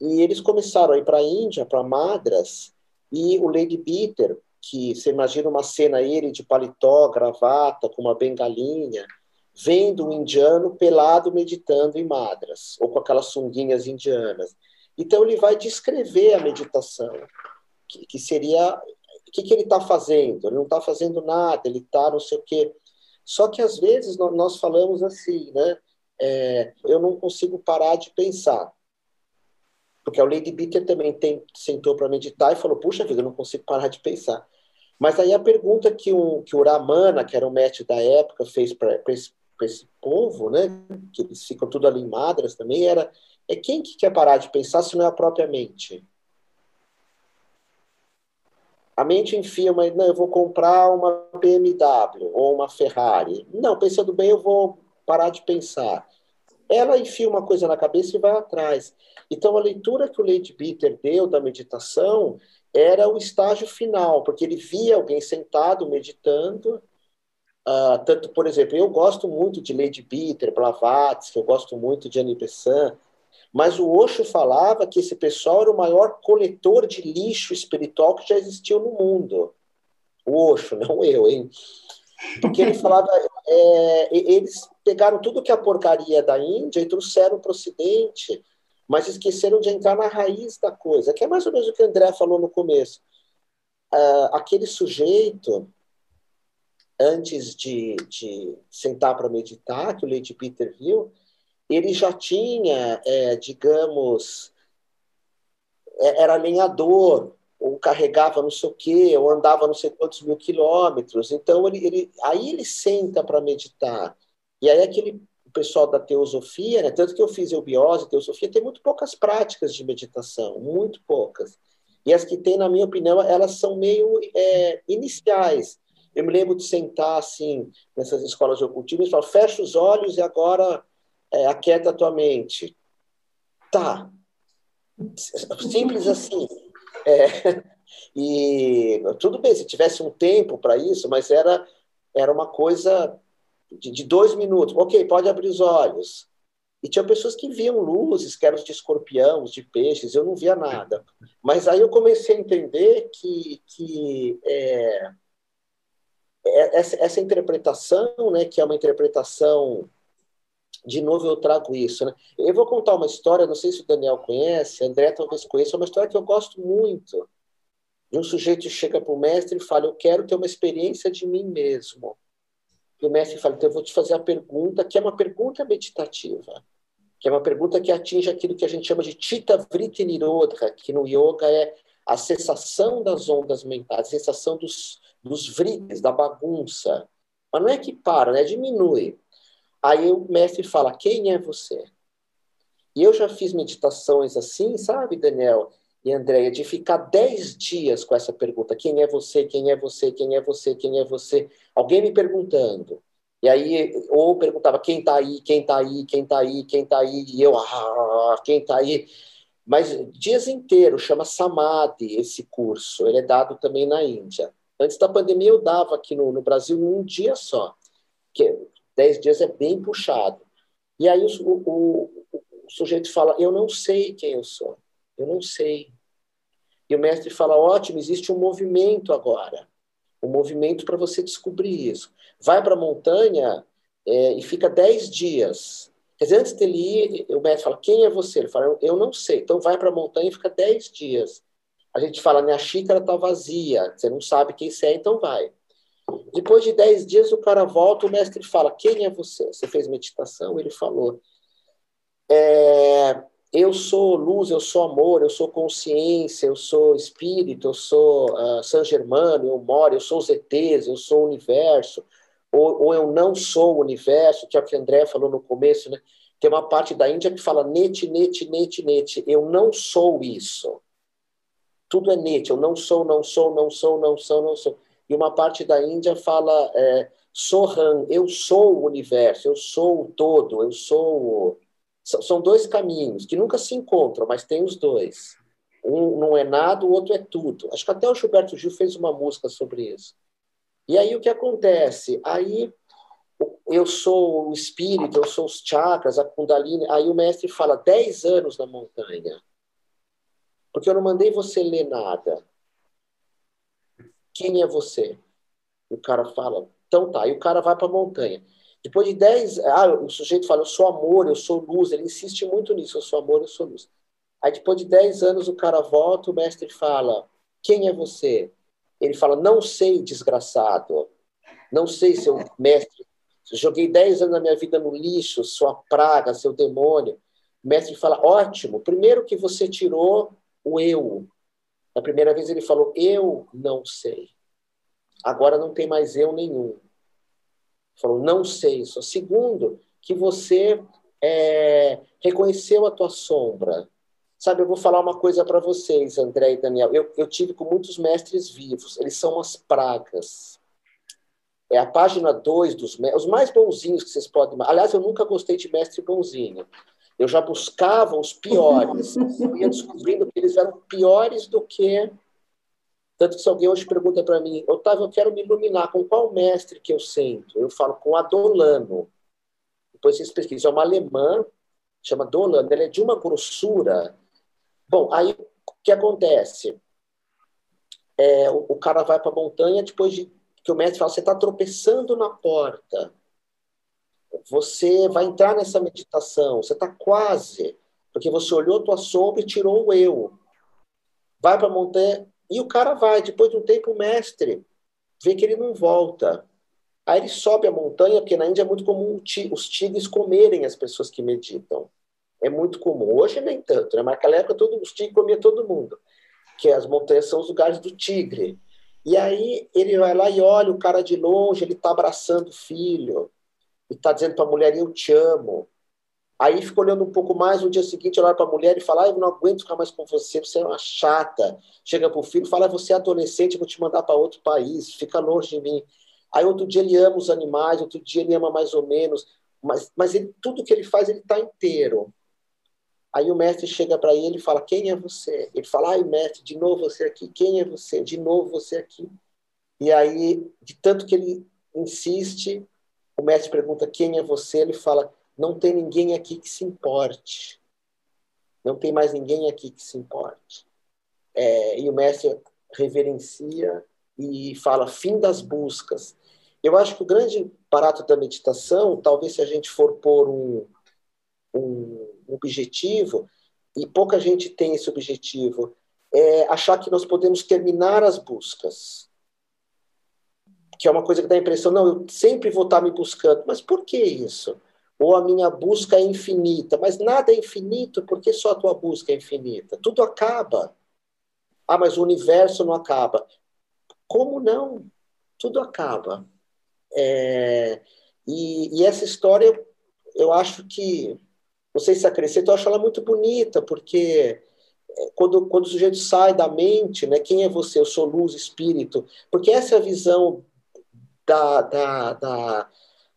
E eles começaram a ir para a Índia, para Madras, e o Lady Bitter, que você imagina uma cena ele de paletó, gravata, com uma bengalinha, vendo um indiano pelado meditando em Madras, ou com aquelas sunguinhas indianas. Então, ele vai descrever a meditação, que, que seria. O que, que ele está fazendo? Ele não está fazendo nada, ele está não sei o quê. Só que, às vezes, nós falamos assim, né? É, eu não consigo parar de pensar. Porque a Lady Bitter também tem, sentou para meditar e falou: Puxa vida, eu não consigo parar de pensar. Mas aí a pergunta que o, que o Ramana, que era o mestre da época, fez para esse, esse povo, né, que eles ficam tudo ali em Madras também, era é quem que quer parar de pensar se não é a própria mente? A mente enfia uma, não, eu vou comprar uma BMW ou uma Ferrari. Não, pensando bem, eu vou parar de pensar. Ela enfia uma coisa na cabeça e vai atrás. Então, a leitura que o Lady Peter deu da meditação era o estágio final, porque ele via alguém sentado meditando. Uh, tanto, por exemplo, eu gosto muito de Lady Peter, Blavatsky, eu gosto muito de Annie Besant, mas o Osho falava que esse pessoal era o maior coletor de lixo espiritual que já existiu no mundo. O Osho, não eu, hein? Porque ele falava, é, eles pegaram tudo que é a porcaria da Índia e trouxeram para o Ocidente, mas esqueceram de entrar na raiz da coisa, que é mais ou menos o que o André falou no começo. Uh, aquele sujeito, antes de, de sentar para meditar, que o Lady Peter viu, ele já tinha, é, digamos, é, era lenhador, ou carregava não sei o quê, ou andava não sei quantos mil quilômetros. Então, ele, ele aí ele senta para meditar. E aí aquele pessoal da teosofia, né, tanto que eu fiz eubiose, teosofia, tem muito poucas práticas de meditação, muito poucas. E as que tem, na minha opinião, elas são meio é, iniciais. Eu me lembro de sentar, assim, nessas escolas de ocultismo e falar, fecha os olhos e agora é, aquieta a tua mente. Tá. Simples assim. É, e tudo bem, se tivesse um tempo para isso, mas era, era uma coisa de, de, dois minutos. Ok, pode abrir os olhos. E tinha pessoas que viam luzes, que eram de escorpião, de peixes, eu não via nada. Mas aí eu comecei a entender que, que é, é essa, essa interpretação, né, que é uma interpretação de novo eu trago isso. Né? Eu vou contar uma história, não sei se o Daniel conhece, André talvez conheça, é uma história que eu gosto muito. De um sujeito chega para o mestre e fala: Eu quero ter uma experiência de mim mesmo. E o mestre fala, então eu vou te fazer a pergunta, que é uma pergunta meditativa, que é uma pergunta que atinge aquilo que a gente chama de Chitta Vritti Nirodha, que no yoga é a cessação das ondas mentais, a cessação dos, dos vritis, da bagunça. Mas não é que para, né? diminui. Aí o mestre fala, quem é você? E eu já fiz meditações assim, sabe, Daniel e Andréia, de ficar dez dias com essa pergunta: quem é você, quem é você, quem é você, quem é você? Alguém me perguntando. E aí, ou perguntava quem está aí, quem está aí, quem está aí, quem está aí, e eu, ah, quem está aí. Mas dias inteiros, chama Samadhi esse curso, ele é dado também na Índia. Antes da pandemia eu dava aqui no, no Brasil um dia só, que dez dias é bem puxado. E aí o, o, o sujeito fala, eu não sei quem eu sou, eu não sei. E o mestre fala, ótimo, existe um movimento agora, um movimento para você descobrir isso. Vai para a montanha é, e fica dez dias. Quer dizer, antes dele ir, o mestre fala, quem é você? Ele fala, eu não sei. Então vai para a montanha e fica dez dias. A gente fala, minha xícara está vazia, você não sabe quem você é, então vai. Depois de dez dias, o cara volta, o mestre fala, quem é você? Você fez meditação? Ele falou, é, eu sou luz, eu sou amor, eu sou consciência, eu sou espírito, eu sou uh, San Germano, eu moro, eu sou os ETs, eu sou o universo, ou, ou, eu não sou o universo, que é o que o André falou no começo, né? Tem uma parte da Índia que fala nete, nete, nete, nete. Eu não sou isso. Tudo é nete. Eu não sou, não sou, não sou, não sou, não sou. E uma parte da Índia fala é, Soham, eu sou o universo, eu sou o todo, eu sou são dois caminhos que nunca se encontram, mas tem os dois. Um não é nada, o outro é tudo. Acho que até o Gilberto Gil fez uma música sobre isso. E aí o que acontece? Aí eu sou o espírito, eu sou os chakras, a kundalini. Aí o mestre fala 10 anos na montanha. Porque eu não mandei você ler nada. Quem é você? O cara fala, então tá. E o cara vai para a montanha. Depois de 10, ah, o sujeito fala, eu sou amor, eu sou luz, ele insiste muito nisso, eu sou amor, eu sou luz. Aí depois de 10 anos o cara volta, o mestre fala, quem é você? Ele fala, não sei, desgraçado. Não sei, seu mestre. Joguei 10 anos da minha vida no lixo, sua praga, seu demônio. O mestre fala, ótimo, primeiro que você tirou o eu. Na primeira vez ele falou, eu não sei. Agora não tem mais eu nenhum. Falou, não sei isso. Segundo, que você é, reconheceu a tua sombra. Sabe, eu vou falar uma coisa para vocês, André e Daniel. Eu, eu tive com muitos mestres vivos. Eles são umas pragas. É a página 2 dos os mais bonzinhos que vocês podem. Aliás, eu nunca gostei de mestre bonzinho. Eu já buscava os piores. Eu ia descobrindo que eles eram piores do que tanto que se alguém hoje pergunta para mim, Otávio, eu quero me iluminar, com qual mestre que eu sento? Eu falo com Adolano. Depois vocês pesquisam, é uma alemã, chama Dolano, ela é de uma grossura. Bom, aí o que acontece? É, o, o cara vai para a montanha depois de que o mestre fala, você está tropeçando na porta. Você vai entrar nessa meditação, você está quase, porque você olhou a tua sombra e tirou o eu. Vai para a montanha, e o cara vai, depois de um tempo, o mestre vê que ele não volta. Aí ele sobe a montanha, porque na Índia é muito comum os tigres comerem as pessoas que meditam. É muito comum. Hoje nem tanto, né? mas naquela época todo, os tigres comiam todo mundo. Que as montanhas são os lugares do tigre. E aí ele vai lá e olha o cara de longe, ele está abraçando o filho. E está dizendo para a mulher, eu te amo. Aí fica olhando um pouco mais, no dia seguinte olha para a mulher e fala, ah, eu não aguento ficar mais com você, você é uma chata. Chega para o filho fala, você é adolescente, vou te mandar para outro país, fica longe de mim. Aí outro dia ele ama os animais, outro dia ele ama mais ou menos, mas, mas ele, tudo que ele faz, ele está inteiro. Aí o mestre chega para ele e fala, quem é você? Ele fala, ai mestre, de novo você aqui, quem é você? De novo você aqui. E aí, de tanto que ele insiste, o mestre pergunta, quem é você? Ele fala, não tem ninguém aqui que se importe. Não tem mais ninguém aqui que se importe. É, e o mestre reverencia e fala fim das buscas. Eu acho que o grande barato da meditação, talvez se a gente for pôr um, um objetivo, e pouca gente tem esse objetivo, é achar que nós podemos terminar as buscas. Que é uma coisa que dá a impressão, não, eu sempre vou estar me buscando. Mas por que isso? Ou a minha busca é infinita, mas nada é infinito, por que só a tua busca é infinita? Tudo acaba. Ah, mas o universo não acaba. Como não? Tudo acaba. É, e, e, essa história, eu acho que, não sei se acrescenta, eu acho ela muito bonita, porque é, quando, quando o sujeito sai da mente, né, quem é você? Eu sou luz, espírito. Porque essa é a visão da, da, da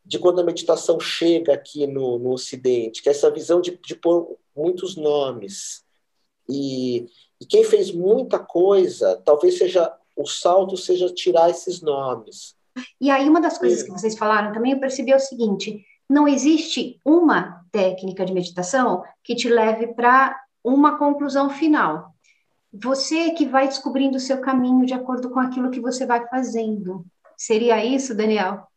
de quando a meditação chega aqui no, no Ocidente, que é essa visão de, de pôr muitos nomes. E, e quem fez muita coisa, talvez seja o salto seja tirar esses nomes. E aí uma das coisas que vocês falaram também eu percebi é o seguinte: não existe uma técnica de meditação que te leve para uma conclusão final. Você que vai descobrindo o seu caminho de acordo com aquilo que você vai fazendo. Seria isso, Daniel?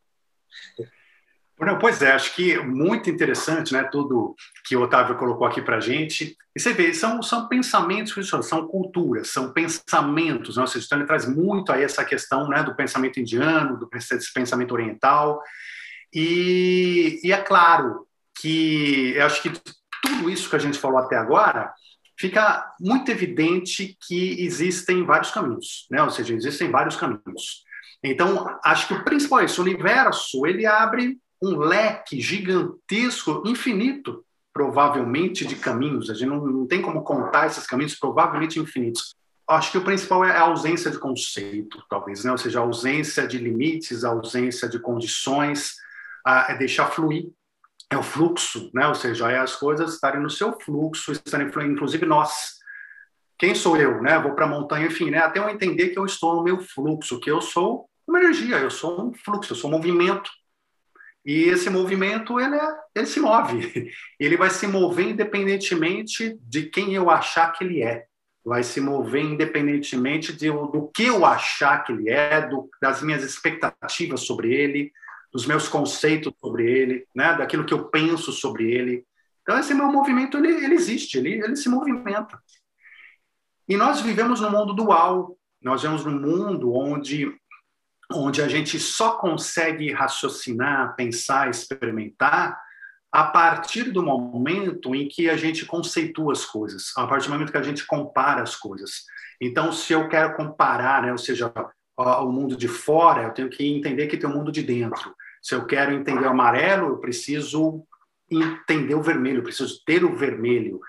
Pois é, acho que muito interessante, né, tudo que o Otávio colocou aqui para a gente. E você vê, são, são pensamentos, são culturas, são pensamentos, né? seja, então ele traz muito aí essa questão né, do pensamento indiano, do pensamento oriental. E, e é claro que eu acho que tudo isso que a gente falou até agora fica muito evidente que existem vários caminhos, né? ou seja, existem vários caminhos. Então, acho que o principal é o universo, ele abre um leque gigantesco, infinito, provavelmente, de caminhos. A gente não, não tem como contar esses caminhos, provavelmente infinitos. Acho que o principal é a ausência de conceito, talvez, né? ou seja, a ausência de limites, a ausência de condições, a, é deixar fluir. É o fluxo, né? ou seja, é as coisas estarem no seu fluxo, estarem fluindo, inclusive nós. Quem sou eu? Né? Vou para a montanha, enfim, né? até eu entender que eu estou no meu fluxo, que eu sou energia, eu sou um fluxo, eu sou um movimento e esse movimento, ele, é, ele se move. Ele vai se mover independentemente de quem eu achar que ele é. Vai se mover independentemente de, do que eu achar que ele é, do, das minhas expectativas sobre ele, dos meus conceitos sobre ele, né, daquilo que eu penso sobre ele. Então, esse meu movimento, ele, ele existe, ele, ele se movimenta. E nós vivemos num mundo dual. Nós vivemos num mundo onde onde a gente só consegue raciocinar, pensar, experimentar a partir do momento em que a gente conceitua as coisas, a partir do momento que a gente compara as coisas. Então, se eu quero comparar, né, ou seja, o mundo de fora, eu tenho que entender que tem o mundo de dentro. Se eu quero entender o amarelo, eu preciso entender o vermelho, eu preciso ter o vermelho.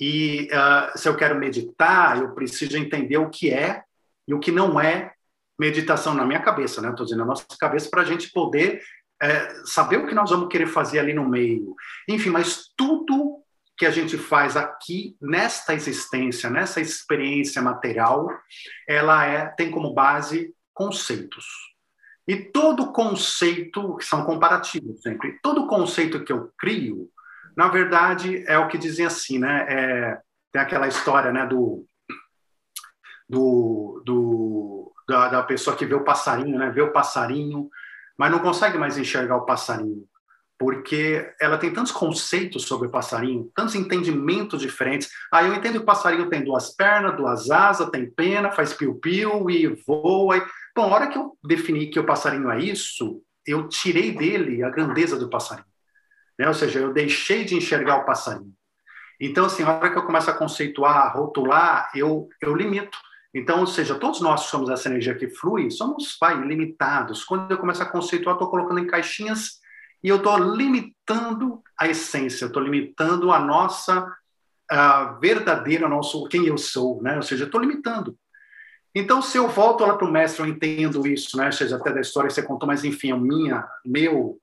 E uh, se eu quero meditar, eu preciso entender o que é e o que não é meditação na minha cabeça, né? Estou dizendo na nossa cabeça para a gente poder é, saber o que nós vamos querer fazer ali no meio. Enfim, mas tudo que a gente faz aqui nesta existência, nessa experiência material, ela é tem como base conceitos. E todo conceito, que são comparativos sempre, todo conceito que eu crio, na verdade, é o que dizem assim, né? É, tem aquela história né, do, do, do da, da pessoa que vê o passarinho, né? Vê o passarinho, mas não consegue mais enxergar o passarinho, porque ela tem tantos conceitos sobre o passarinho, tantos entendimentos diferentes. Aí ah, eu entendo que o passarinho tem duas pernas, duas asas, tem pena, faz piu-piu e voa. Bom, a hora que eu defini que o passarinho é isso, eu tirei dele a grandeza do passarinho. Né? Ou seja, eu deixei de enxergar o passarinho. Então, assim, a hora que eu começo a conceituar, rotular, eu, eu limito. Então, ou seja, todos nós que somos essa energia que flui, somos vai, limitados. Quando eu começo a conceituar, estou colocando em caixinhas e eu estou limitando a essência, estou limitando a nossa a verdadeira, nosso quem eu sou, né? Ou seja, estou limitando. Então, se eu volto lá para o mestre, eu entendo isso, né? Ou seja, até da história que você contou, mas enfim, a minha, meu,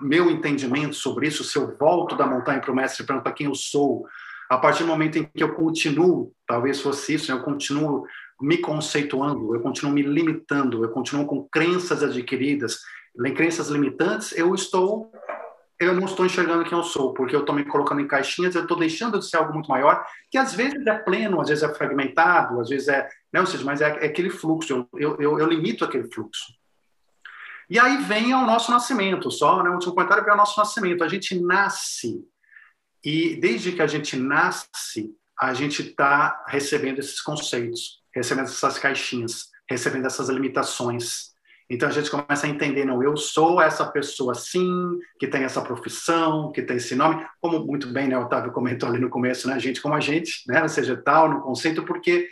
meu entendimento sobre isso, se eu volto da montanha para o mestre e pergunto quem eu sou, a partir do momento em que eu continuo, talvez fosse isso, eu continuo me conceituando, eu continuo me limitando, eu continuo com crenças adquiridas, crenças limitantes, eu estou eu não estou enxergando quem eu sou, porque eu estou me colocando em caixinhas, eu estou deixando de ser algo muito maior, que às vezes é pleno, às vezes é fragmentado, às vezes é, não, né, seja, mas é, é aquele fluxo, eu, eu, eu, limito aquele fluxo. E aí vem o nosso nascimento, só, né, o último comentário vem o nosso nascimento, a gente nasce e desde que a gente nasce, a gente está recebendo esses conceitos, recebendo essas caixinhas, recebendo essas limitações. Então a gente começa a entender, não, eu sou essa pessoa sim, que tem essa profissão, que tem esse nome, como muito bem, né, Otávio comentou ali no começo, né, gente como a gente, né, seja, tal, no conceito, porque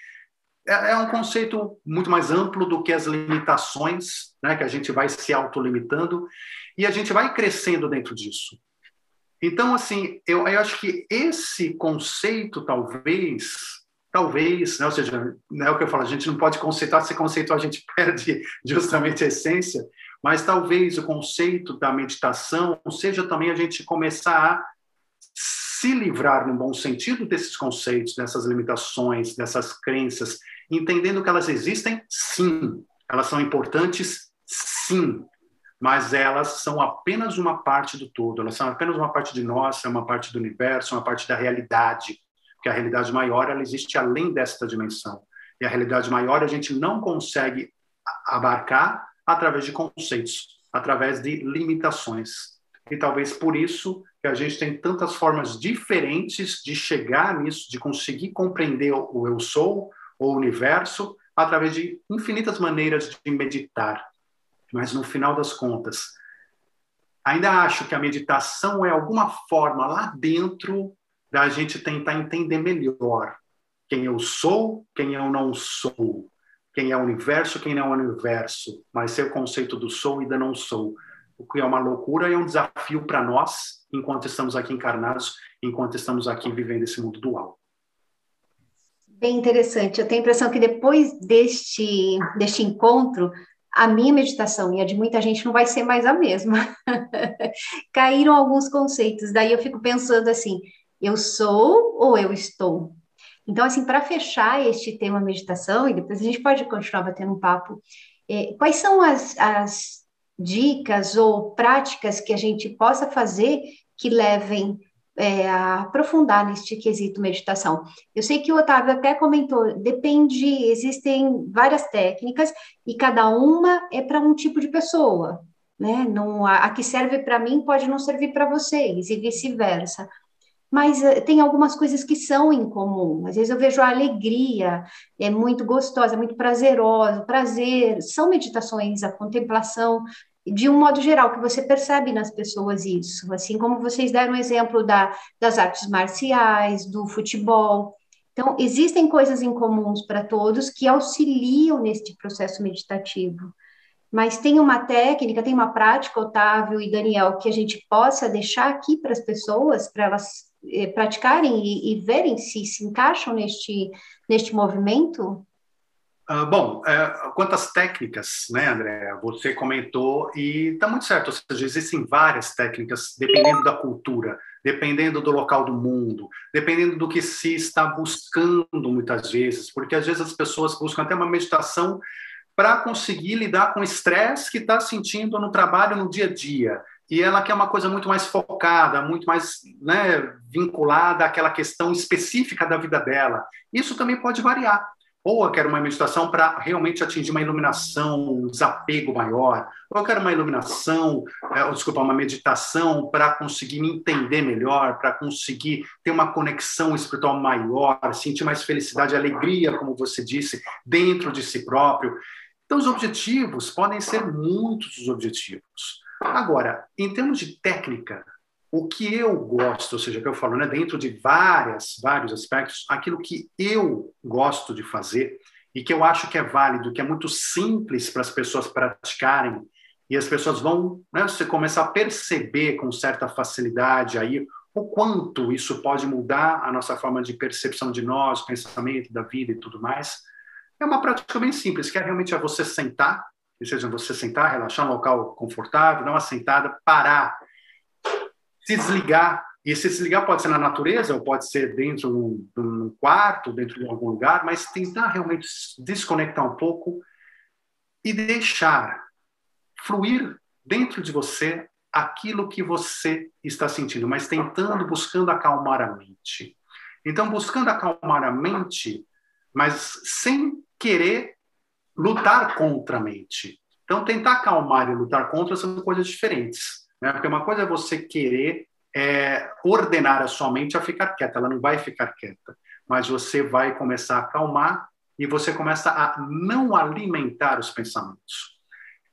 é, é um conceito muito mais amplo do que as limitações, né, que a gente vai se autolimitando e a gente vai crescendo dentro disso. Então, assim, eu, eu acho que esse conceito, talvez, talvez, né, ou seja, não é o que eu falo, a gente não pode conceitar, se conceitar a gente perde justamente a essência, mas talvez o conceito da meditação seja também a gente começar a se livrar, no bom sentido, desses conceitos, dessas limitações, dessas crenças, entendendo que elas existem, sim, elas são importantes, sim, mas elas são apenas uma parte do todo, elas são apenas uma parte de nós, é uma parte do universo, uma parte da realidade porque a realidade maior ela existe além desta dimensão. E a realidade maior a gente não consegue abarcar através de conceitos, através de limitações. E talvez por isso que a gente tem tantas formas diferentes de chegar nisso, de conseguir compreender o eu sou, o universo, através de infinitas maneiras de meditar. Mas no final das contas, ainda acho que a meditação é alguma forma lá dentro da gente tentar entender melhor quem eu sou, quem eu não sou, quem é o universo, quem não é o universo, mas ser o conceito do sou e da não sou, o que é uma loucura e é um desafio para nós enquanto estamos aqui encarnados, enquanto estamos aqui vivendo esse mundo dual. Bem interessante. Eu tenho a impressão que depois deste, deste encontro, a minha meditação e a de muita gente não vai ser mais a mesma. Caíram alguns conceitos. Daí eu fico pensando assim: eu sou ou eu estou? Então, assim, para fechar este tema meditação, e depois a gente pode continuar batendo um papo, é, quais são as, as dicas ou práticas que a gente possa fazer que levem é, aprofundar neste quesito meditação. Eu sei que o Otávio até comentou, depende, existem várias técnicas e cada uma é para um tipo de pessoa, né? Não, a, a que serve para mim pode não servir para vocês e vice-versa mas uh, tem algumas coisas que são em comum. Às vezes eu vejo a alegria, é muito gostosa, é muito prazerosa, prazer, são meditações, a contemplação, de um modo geral, que você percebe nas pessoas isso, assim como vocês deram o exemplo da, das artes marciais, do futebol. Então, existem coisas em comuns para todos que auxiliam neste processo meditativo. Mas tem uma técnica, tem uma prática, Otávio e Daniel, que a gente possa deixar aqui para as pessoas, para elas eh, praticarem e, e, verem se se encaixam neste, neste movimento? Uh, bom, uh, quantas técnicas, né, André? Você comentou e está muito certo. Ou seja, existem várias técnicas, dependendo da cultura, dependendo do local do mundo, dependendo do que se está buscando muitas vezes, porque às vezes as pessoas buscam até uma meditação para conseguir lidar com o estresse que está sentindo no trabalho no dia a dia e ela quer uma coisa muito mais focada, muito mais né, vinculada àquela questão específica da vida dela. Isso também pode variar. Ou eu quero uma meditação para realmente atingir uma iluminação, um desapego maior. Ou eu quero uma iluminação, é, ou, desculpa, uma meditação para conseguir me entender melhor, para conseguir ter uma conexão espiritual maior, sentir mais felicidade, alegria, como você disse, dentro de si próprio. Então, os objetivos podem ser muitos os objetivos. Agora, em termos de técnica, o que eu gosto, ou seja, o que eu falo, né, dentro de várias, vários aspectos, aquilo que eu gosto de fazer e que eu acho que é válido, que é muito simples para as pessoas praticarem, e as pessoas vão, né, você começar a perceber com certa facilidade aí o quanto isso pode mudar a nossa forma de percepção de nós, pensamento, da vida e tudo mais. É uma prática bem simples, que é realmente é você sentar ou seja, você sentar, relaxar num local confortável, dar uma sentada, parar, se desligar. E se desligar pode ser na natureza, ou pode ser dentro de um quarto, dentro de algum lugar, mas tentar realmente desconectar um pouco e deixar fluir dentro de você aquilo que você está sentindo, mas tentando, buscando acalmar a mente. Então, buscando acalmar a mente, mas sem querer lutar contra a mente. Então, tentar acalmar e lutar contra são coisas diferentes. Né? Porque uma coisa é você querer é, ordenar a sua mente a ficar quieta, ela não vai ficar quieta, mas você vai começar a acalmar e você começa a não alimentar os pensamentos.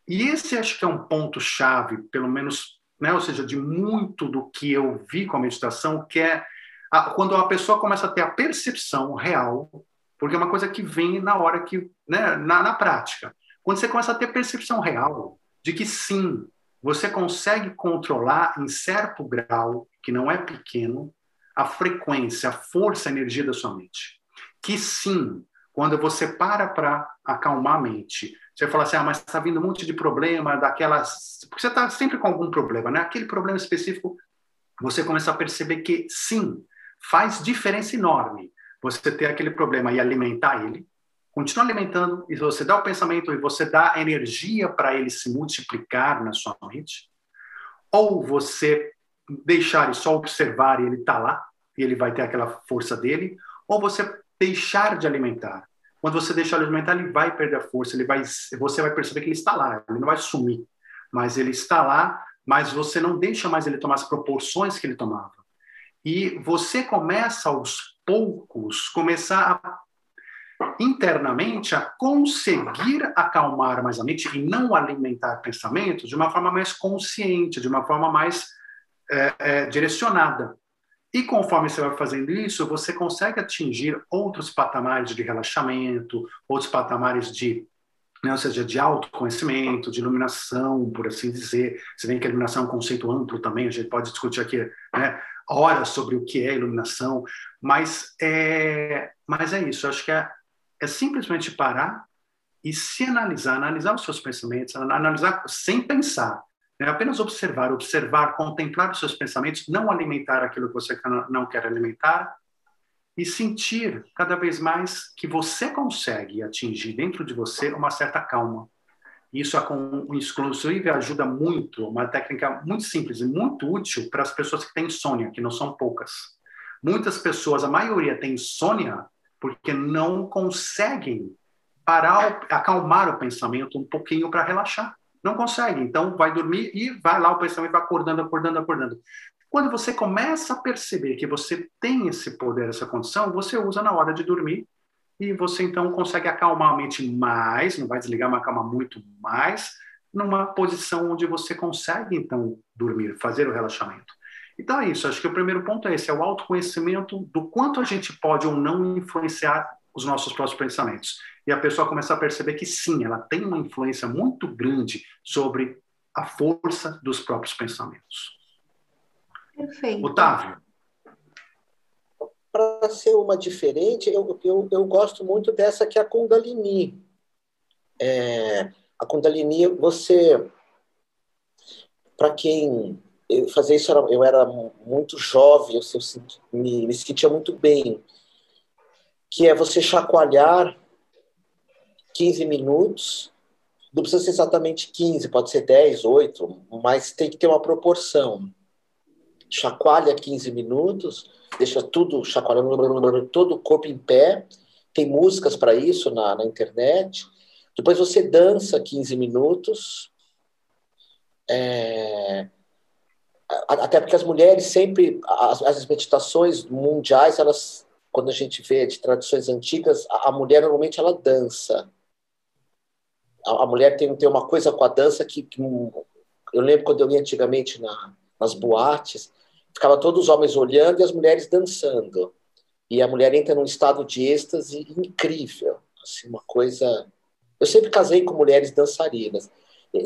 E esse acho que é um ponto chave, pelo menos, né, ou seja, de muito do que eu vi com a meditação, que é a, quando a pessoa começa a ter a percepção real, porque é uma coisa que vem na hora que, né, na, na prática. Quando você começa a ter percepção real de que sim, você consegue controlar em certo grau, que não é pequeno, a frequência, a força, a energia da sua mente. Que sim, quando você para para acalmar a mente, você fala assim, ah, mas está vindo um monte de problema, daquelas. Porque você está sempre com algum problema, né? Aquele problema específico, você começa a perceber que sim, faz diferença enorme você ter aquele problema e alimentar ele, continua alimentando, e você dá o pensamento e você dá energia para ele se multiplicar na sua mente, ou você deixar e só observar e ele está lá, e ele vai ter aquela força dele, ou você deixar de alimentar. Quando você deixar de alimentar, ele vai perder a força, ele vai, você vai perceber que ele está lá, ele não vai sumir, mas ele está lá, mas você não deixa mais ele tomar as proporções que ele tomava. E você começa aos poucos começar a internamente a conseguir acalmar mais a mente e não alimentar pensamentos de uma forma mais consciente, de uma forma mais é, é, direcionada. E conforme você vai fazendo isso, você consegue atingir outros patamares de relaxamento, outros patamares de, né, ou seja, de autoconhecimento, de iluminação, por assim dizer. Você vê que a iluminação é um conceito amplo também, a gente pode discutir aqui né, horas sobre o que é iluminação, mas é, mas é isso. Eu acho que é, é simplesmente parar e se analisar, analisar os seus pensamentos, analisar sem pensar, né? apenas observar, observar, contemplar os seus pensamentos, não alimentar aquilo que você não quer alimentar e sentir cada vez mais que você consegue atingir dentro de você uma certa calma. Isso, inclusive, ajuda muito, uma técnica muito simples e muito útil para as pessoas que têm insônia, que não são poucas. Muitas pessoas, a maioria tem insônia porque não conseguem parar, acalmar o pensamento um pouquinho para relaxar. Não consegue. Então, vai dormir e vai lá o pensamento vai acordando, acordando, acordando. Quando você começa a perceber que você tem esse poder, essa condição, você usa na hora de dormir e você então consegue acalmar a mente mais, não vai desligar, mas acalmar muito mais, numa posição onde você consegue então dormir, fazer o relaxamento. Então é isso, acho que o primeiro ponto é esse, é o autoconhecimento do quanto a gente pode ou não influenciar os nossos próprios pensamentos. E a pessoa começar a perceber que sim, ela tem uma influência muito grande sobre a força dos próprios pensamentos. Perfeito. Otávio. Para ser uma diferente, eu, eu, eu gosto muito dessa que é a Kundalini. É, a Kundalini, você, para quem eu fazer isso era, eu era muito jovem, eu, eu me, me sentia muito bem, que é você chacoalhar 15 minutos, não precisa ser exatamente 15, pode ser 10, 8, mas tem que ter uma proporção. Chacoalha 15 minutos, deixa tudo chacoalhando, todo o corpo em pé, tem músicas para isso na, na internet. Depois você dança 15 minutos, é, até porque as mulheres sempre, as, as meditações mundiais, elas, quando a gente vê de tradições antigas, a, a mulher normalmente ela dança. A, a, mulher tem, tem uma coisa com a dança que, que eu lembro quando eu ia antigamente na, nas boates, ficava todos os homens olhando e as mulheres dançando. E a mulher entra num estado de êxtase incrível, assim, uma coisa. Eu sempre casei com mulheres dançarinas.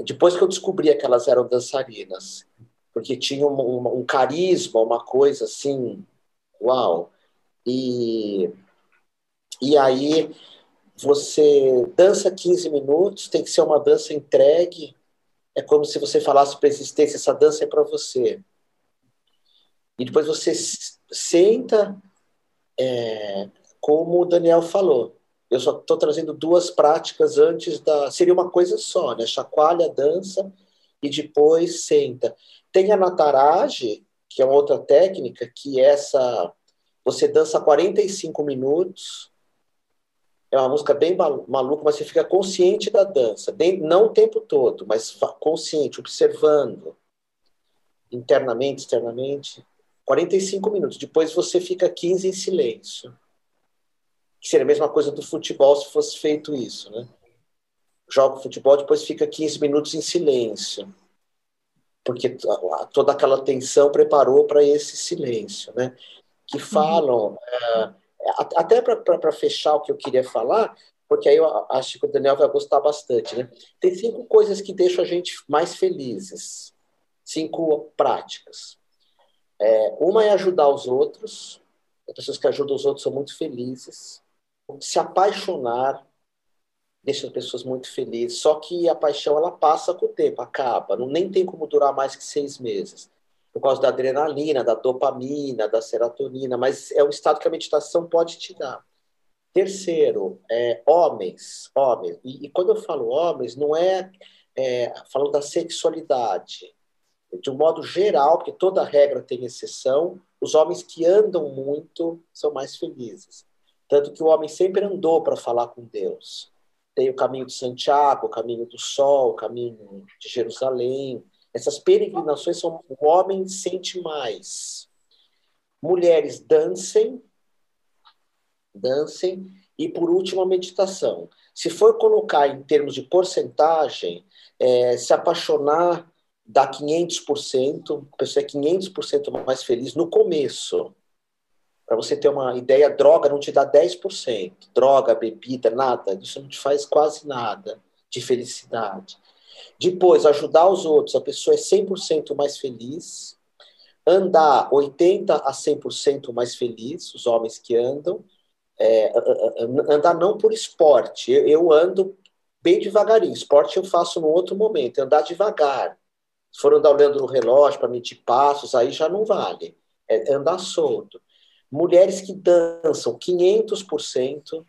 Depois que eu descobri que elas eram dançarinas, porque tinha um, um, um carisma, uma coisa assim, uau. E, e aí você dança 15 minutos, tem que ser uma dança entregue, é como se você falasse para a existência, essa dança é para você. E depois você senta, é, como o Daniel falou. Eu só estou trazendo duas práticas antes da. Seria uma coisa só, né? Chacoalha, dança e depois senta. Tem a natarage, que é uma outra técnica, que é essa você dança 45 minutos. É uma música bem maluca, mas você fica consciente da dança, bem, não o tempo todo, mas consciente, observando internamente, externamente. 45 minutos. Depois você fica 15 em silêncio. Que seria a mesma coisa do futebol se fosse feito isso, né? joga futebol, depois fica 15 minutos em silêncio. Porque toda aquela tensão preparou para esse silêncio, né? Que uhum. falam, uhum. é, até para fechar o que eu queria falar, porque aí eu acho que o Daniel vai gostar bastante, né? Tem cinco coisas que deixam a gente mais felizes, cinco práticas. É, uma é ajudar os outros, as pessoas que ajudam os outros são muito felizes. Se apaixonar deixa as pessoas muito felizes. Só que a paixão ela passa com o tempo, acaba. Não nem tem como durar mais que seis meses por causa da adrenalina, da dopamina, da serotonina. Mas é um estado que a meditação pode te dar. Terceiro, é, homens, homens. E, e, quando eu falo homens, não é, é falando da sexualidade. De um modo geral, porque toda regra tem exceção, os homens que andam muito são mais felizes. Tanto que o homem sempre andou para falar com Deus. Tem o caminho de Santiago, o caminho do Sol, o caminho de Jerusalém. Essas peregrinações são o homem sente mais. Mulheres dancem, dancem e por último a meditação. Se for colocar em termos de porcentagem, é, se apaixonar dá 500%, a pessoa é 500% mais feliz no começo. Para você ter uma ideia, droga não te dá 10%. Droga, bebida, nada. Isso não te faz quase nada de felicidade. Depois, ajudar os outros. A pessoa é 100% mais feliz. Andar 80% a 100% mais feliz, os homens que andam. É, andar não por esporte. Eu, ando bem devagarinho. Esporte eu faço no outro momento. Andar devagar. Se for andar olhando no relógio para medir passos, aí já não vale. É andar solto. Mulheres que dançam 500%,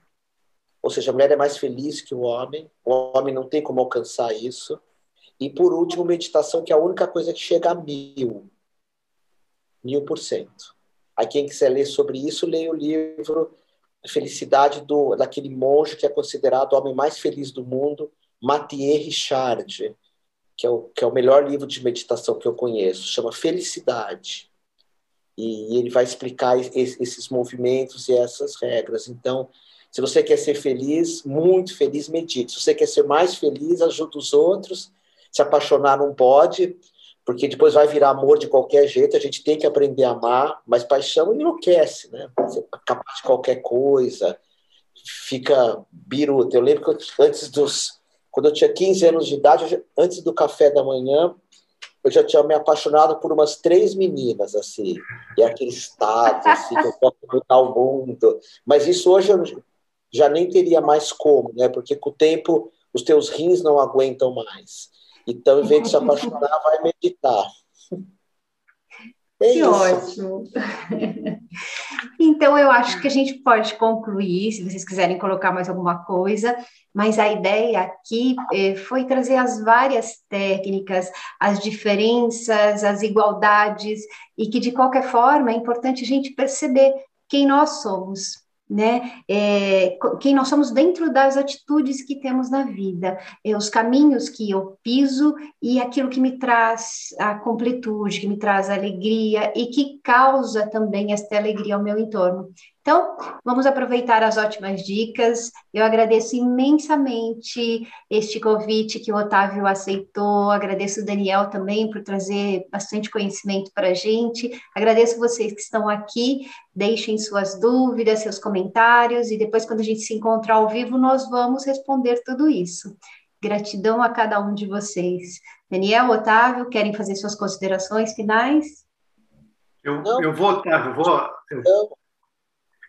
ou seja, a mulher é mais feliz que o homem, o homem não tem como alcançar isso. E por último, meditação, que é a única coisa que chega a mil. Mil por cento. Aí quem quiser ler sobre isso, leia o livro Felicidade do, daquele monge que é considerado o homem mais feliz do mundo, Mathieu Richard, que é, o, que é o melhor livro de meditação que eu conheço. Chama Felicidade e ele vai explicar esses movimentos e essas regras. Então, se você quer ser feliz, muito feliz, medite. Se você quer ser mais feliz, ajude os outros. Se apaixonar não pode, porque depois vai virar amor de qualquer jeito. A gente tem que aprender a amar, mas paixão enlouquece, né? Você é capaz de qualquer coisa, fica biruta. Eu lembro que antes dos. Quando eu tinha 15 anos de idade, antes do café da manhã, eu já tinha me apaixonado por umas três meninas, assim, e aquele status, assim, que eu posso mudar o mundo. Mas isso hoje eu já nem teria mais como, né? Porque com o tempo os teus rins não aguentam mais. Então, em vez de se apaixonar, vai meditar. É que isso. ótimo! Então, eu acho que a gente pode concluir, se vocês quiserem colocar mais alguma coisa, mas a ideia aqui eh, foi trazer as várias técnicas, as diferenças, as igualdades, e que, de qualquer forma, é importante a gente perceber quem nós somos, né? É, quem nós somos dentro das atitudes que temos na vida, é, os caminhos que eu piso e aquilo que me traz a completude, que me traz alegria e que causa também esta alegria ao meu entorno. Então, vamos aproveitar as ótimas dicas. Eu agradeço imensamente este convite que o Otávio aceitou. Agradeço o Daniel também por trazer bastante conhecimento para a gente. Agradeço vocês que estão aqui. Deixem suas dúvidas, seus comentários, e depois, quando a gente se encontrar ao vivo, nós vamos responder tudo isso. Gratidão a cada um de vocês. Daniel, Otávio, querem fazer suas considerações finais? Eu, eu vou, Otávio, vou. Eu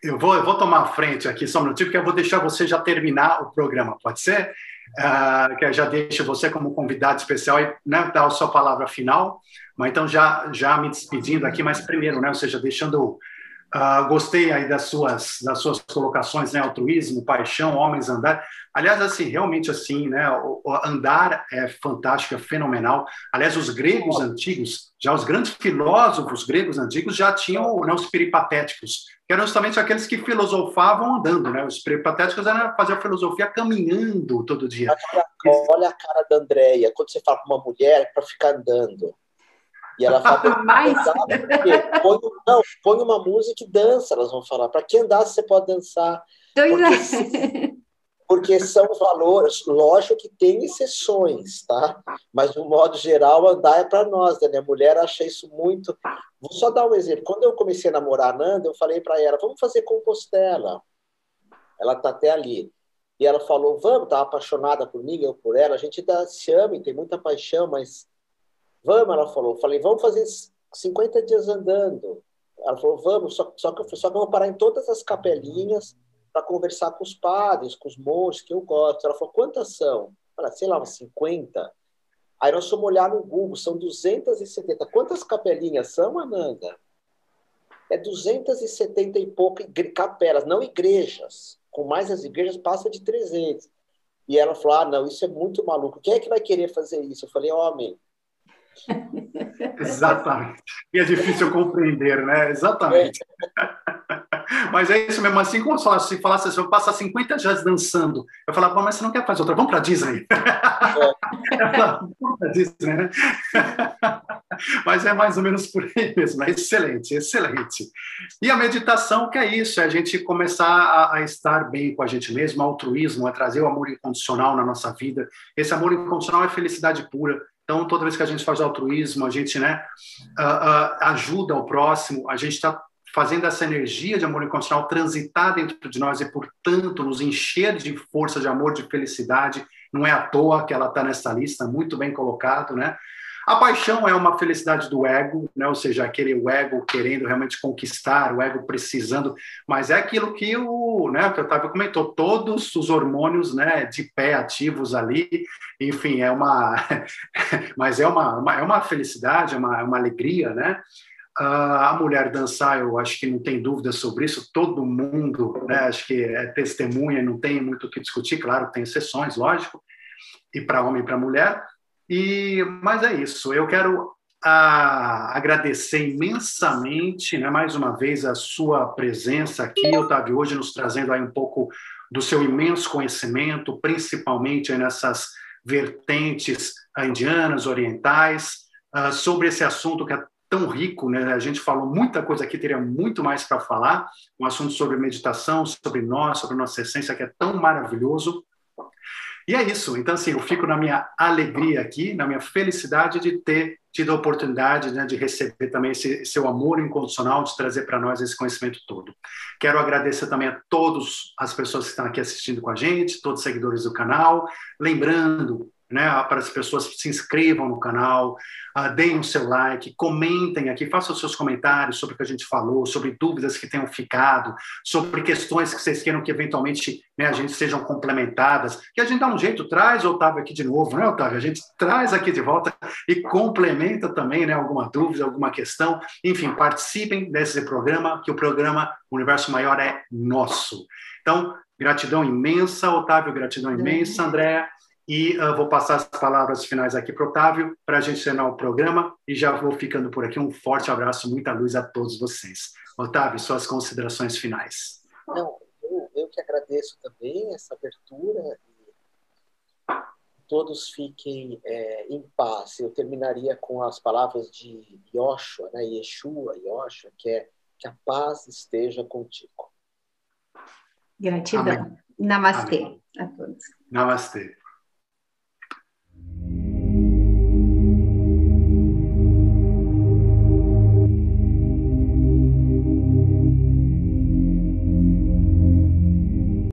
eu vou, eu vou tomar a frente aqui só um minutinho, porque eu vou deixar você já terminar o programa, pode ser? Uh, que eu já deixo você como convidado especial e né, dar a sua palavra final. Mas então, já, já me despedindo aqui, mas primeiro, né, ou seja, deixando. Uh, gostei aí das suas, das suas colocações, né? Altruísmo, paixão, homens andar. Aliás, assim, realmente assim, né? Andar é fantástico, é fenomenal. Aliás, os gregos antigos, já os grandes filósofos gregos antigos já tinham né, os peripatéticos, que eram justamente aqueles que filosofavam andando, né? Os peripatéticos eram fazer a filosofia caminhando todo dia. Olha, olha a cara da Andréia, quando você fala com uma mulher é para ficar andando. E ela fala, Mais? põe, não, põe uma música e dança, elas vão falar. Para que andar se você pode dançar? Porque, porque são valores, lógico que tem exceções, tá? Mas, de um modo geral, andar é para nós, né? Minha mulher acha isso muito. Vou só dar um exemplo. Quando eu comecei a namorar a Nanda, eu falei para ela: vamos fazer Compostela. Ela está até ali. E ela falou: vamos, estava apaixonada por mim, eu por ela. A gente dá, se ama e tem muita paixão, mas vamos, ela falou. Eu falei: vamos fazer 50 dias andando. Ela falou: vamos, só, só, que, eu, só que eu vou parar em todas as capelinhas para conversar com os padres, com os monges que eu gosto. Ela falou: quantas são? Falei, sei lá, umas 50. Aí nós fomos olhar no Google, são 270. Quantas capelinhas são, Ananda? É 270 e pouco capelas, não igrejas. Com mais as igrejas, passa de 300. E ela falou: ah, não, isso é muito maluco. Quem é que vai querer fazer isso? Eu falei: homem. Exatamente. E é difícil compreender, né? Exatamente. Mas é isso mesmo, assim como se falasse, se falasse assim, eu passar 50 dias dançando, eu falava, mas você não quer fazer outra, vamos para Disney. É. vamos para Disney, né? Mas é mais ou menos por aí mesmo, é excelente, excelente. E a meditação, que é isso, é a gente começar a, a estar bem com a gente mesmo, altruísmo, é trazer o amor incondicional na nossa vida. Esse amor incondicional é felicidade pura. Então, toda vez que a gente faz altruísmo, a gente né, uh, uh, ajuda o próximo, a gente está fazendo essa energia de amor incondicional transitar dentro de nós e, portanto, nos encher de força, de amor, de felicidade. Não é à toa que ela está nessa lista, muito bem colocado, né? A paixão é uma felicidade do ego, né? ou seja, aquele o ego querendo realmente conquistar, o ego precisando, mas é aquilo que o, né, que o Otávio comentou, todos os hormônios né, de pé ativos ali, enfim, é uma, mas é uma, uma, é uma felicidade, é uma, é uma alegria, né? Uh, a mulher dançar, eu acho que não tem dúvida sobre isso, todo mundo, né, acho que é testemunha, não tem muito o que discutir, claro, tem exceções, lógico, e para homem e para mulher, e, mas é isso, eu quero uh, agradecer imensamente, né, mais uma vez, a sua presença aqui, Otávio, hoje nos trazendo aí um pouco do seu imenso conhecimento, principalmente nessas vertentes indianas, orientais, uh, sobre esse assunto que é tão rico, né? A gente falou muita coisa aqui, teria muito mais para falar. Um assunto sobre meditação, sobre nós, sobre nossa essência, que é tão maravilhoso. E é isso. Então, assim, eu fico na minha alegria aqui, na minha felicidade de ter tido a oportunidade né, de receber também esse seu amor incondicional, de trazer para nós esse conhecimento todo. Quero agradecer também a todas as pessoas que estão aqui assistindo com a gente, todos os seguidores do canal. Lembrando né, para as pessoas se inscrevam no canal, uh, deem o seu like, comentem aqui, façam seus comentários sobre o que a gente falou, sobre dúvidas que tenham ficado, sobre questões que vocês queiram que eventualmente né, a gente sejam complementadas, que a gente dá um jeito, traz o Otávio aqui de novo, né, Otávio? A gente traz aqui de volta e complementa também né, alguma dúvida, alguma questão. Enfim, participem desse programa, que o programa Universo Maior é nosso. Então, gratidão imensa, Otávio, gratidão imensa, André. E uh, vou passar as palavras finais aqui para o Otávio, para a gente terminar o programa, e já vou ficando por aqui. Um forte abraço, muita luz a todos vocês. Otávio, suas considerações finais. Não, eu, eu que agradeço também essa abertura. Todos fiquem é, em paz. Eu terminaria com as palavras de Yoshua, né? Yeshua, Yoshua, que é que a paz esteja contigo. Gratidão. Amém. Namastê Amém. a todos. Namastê.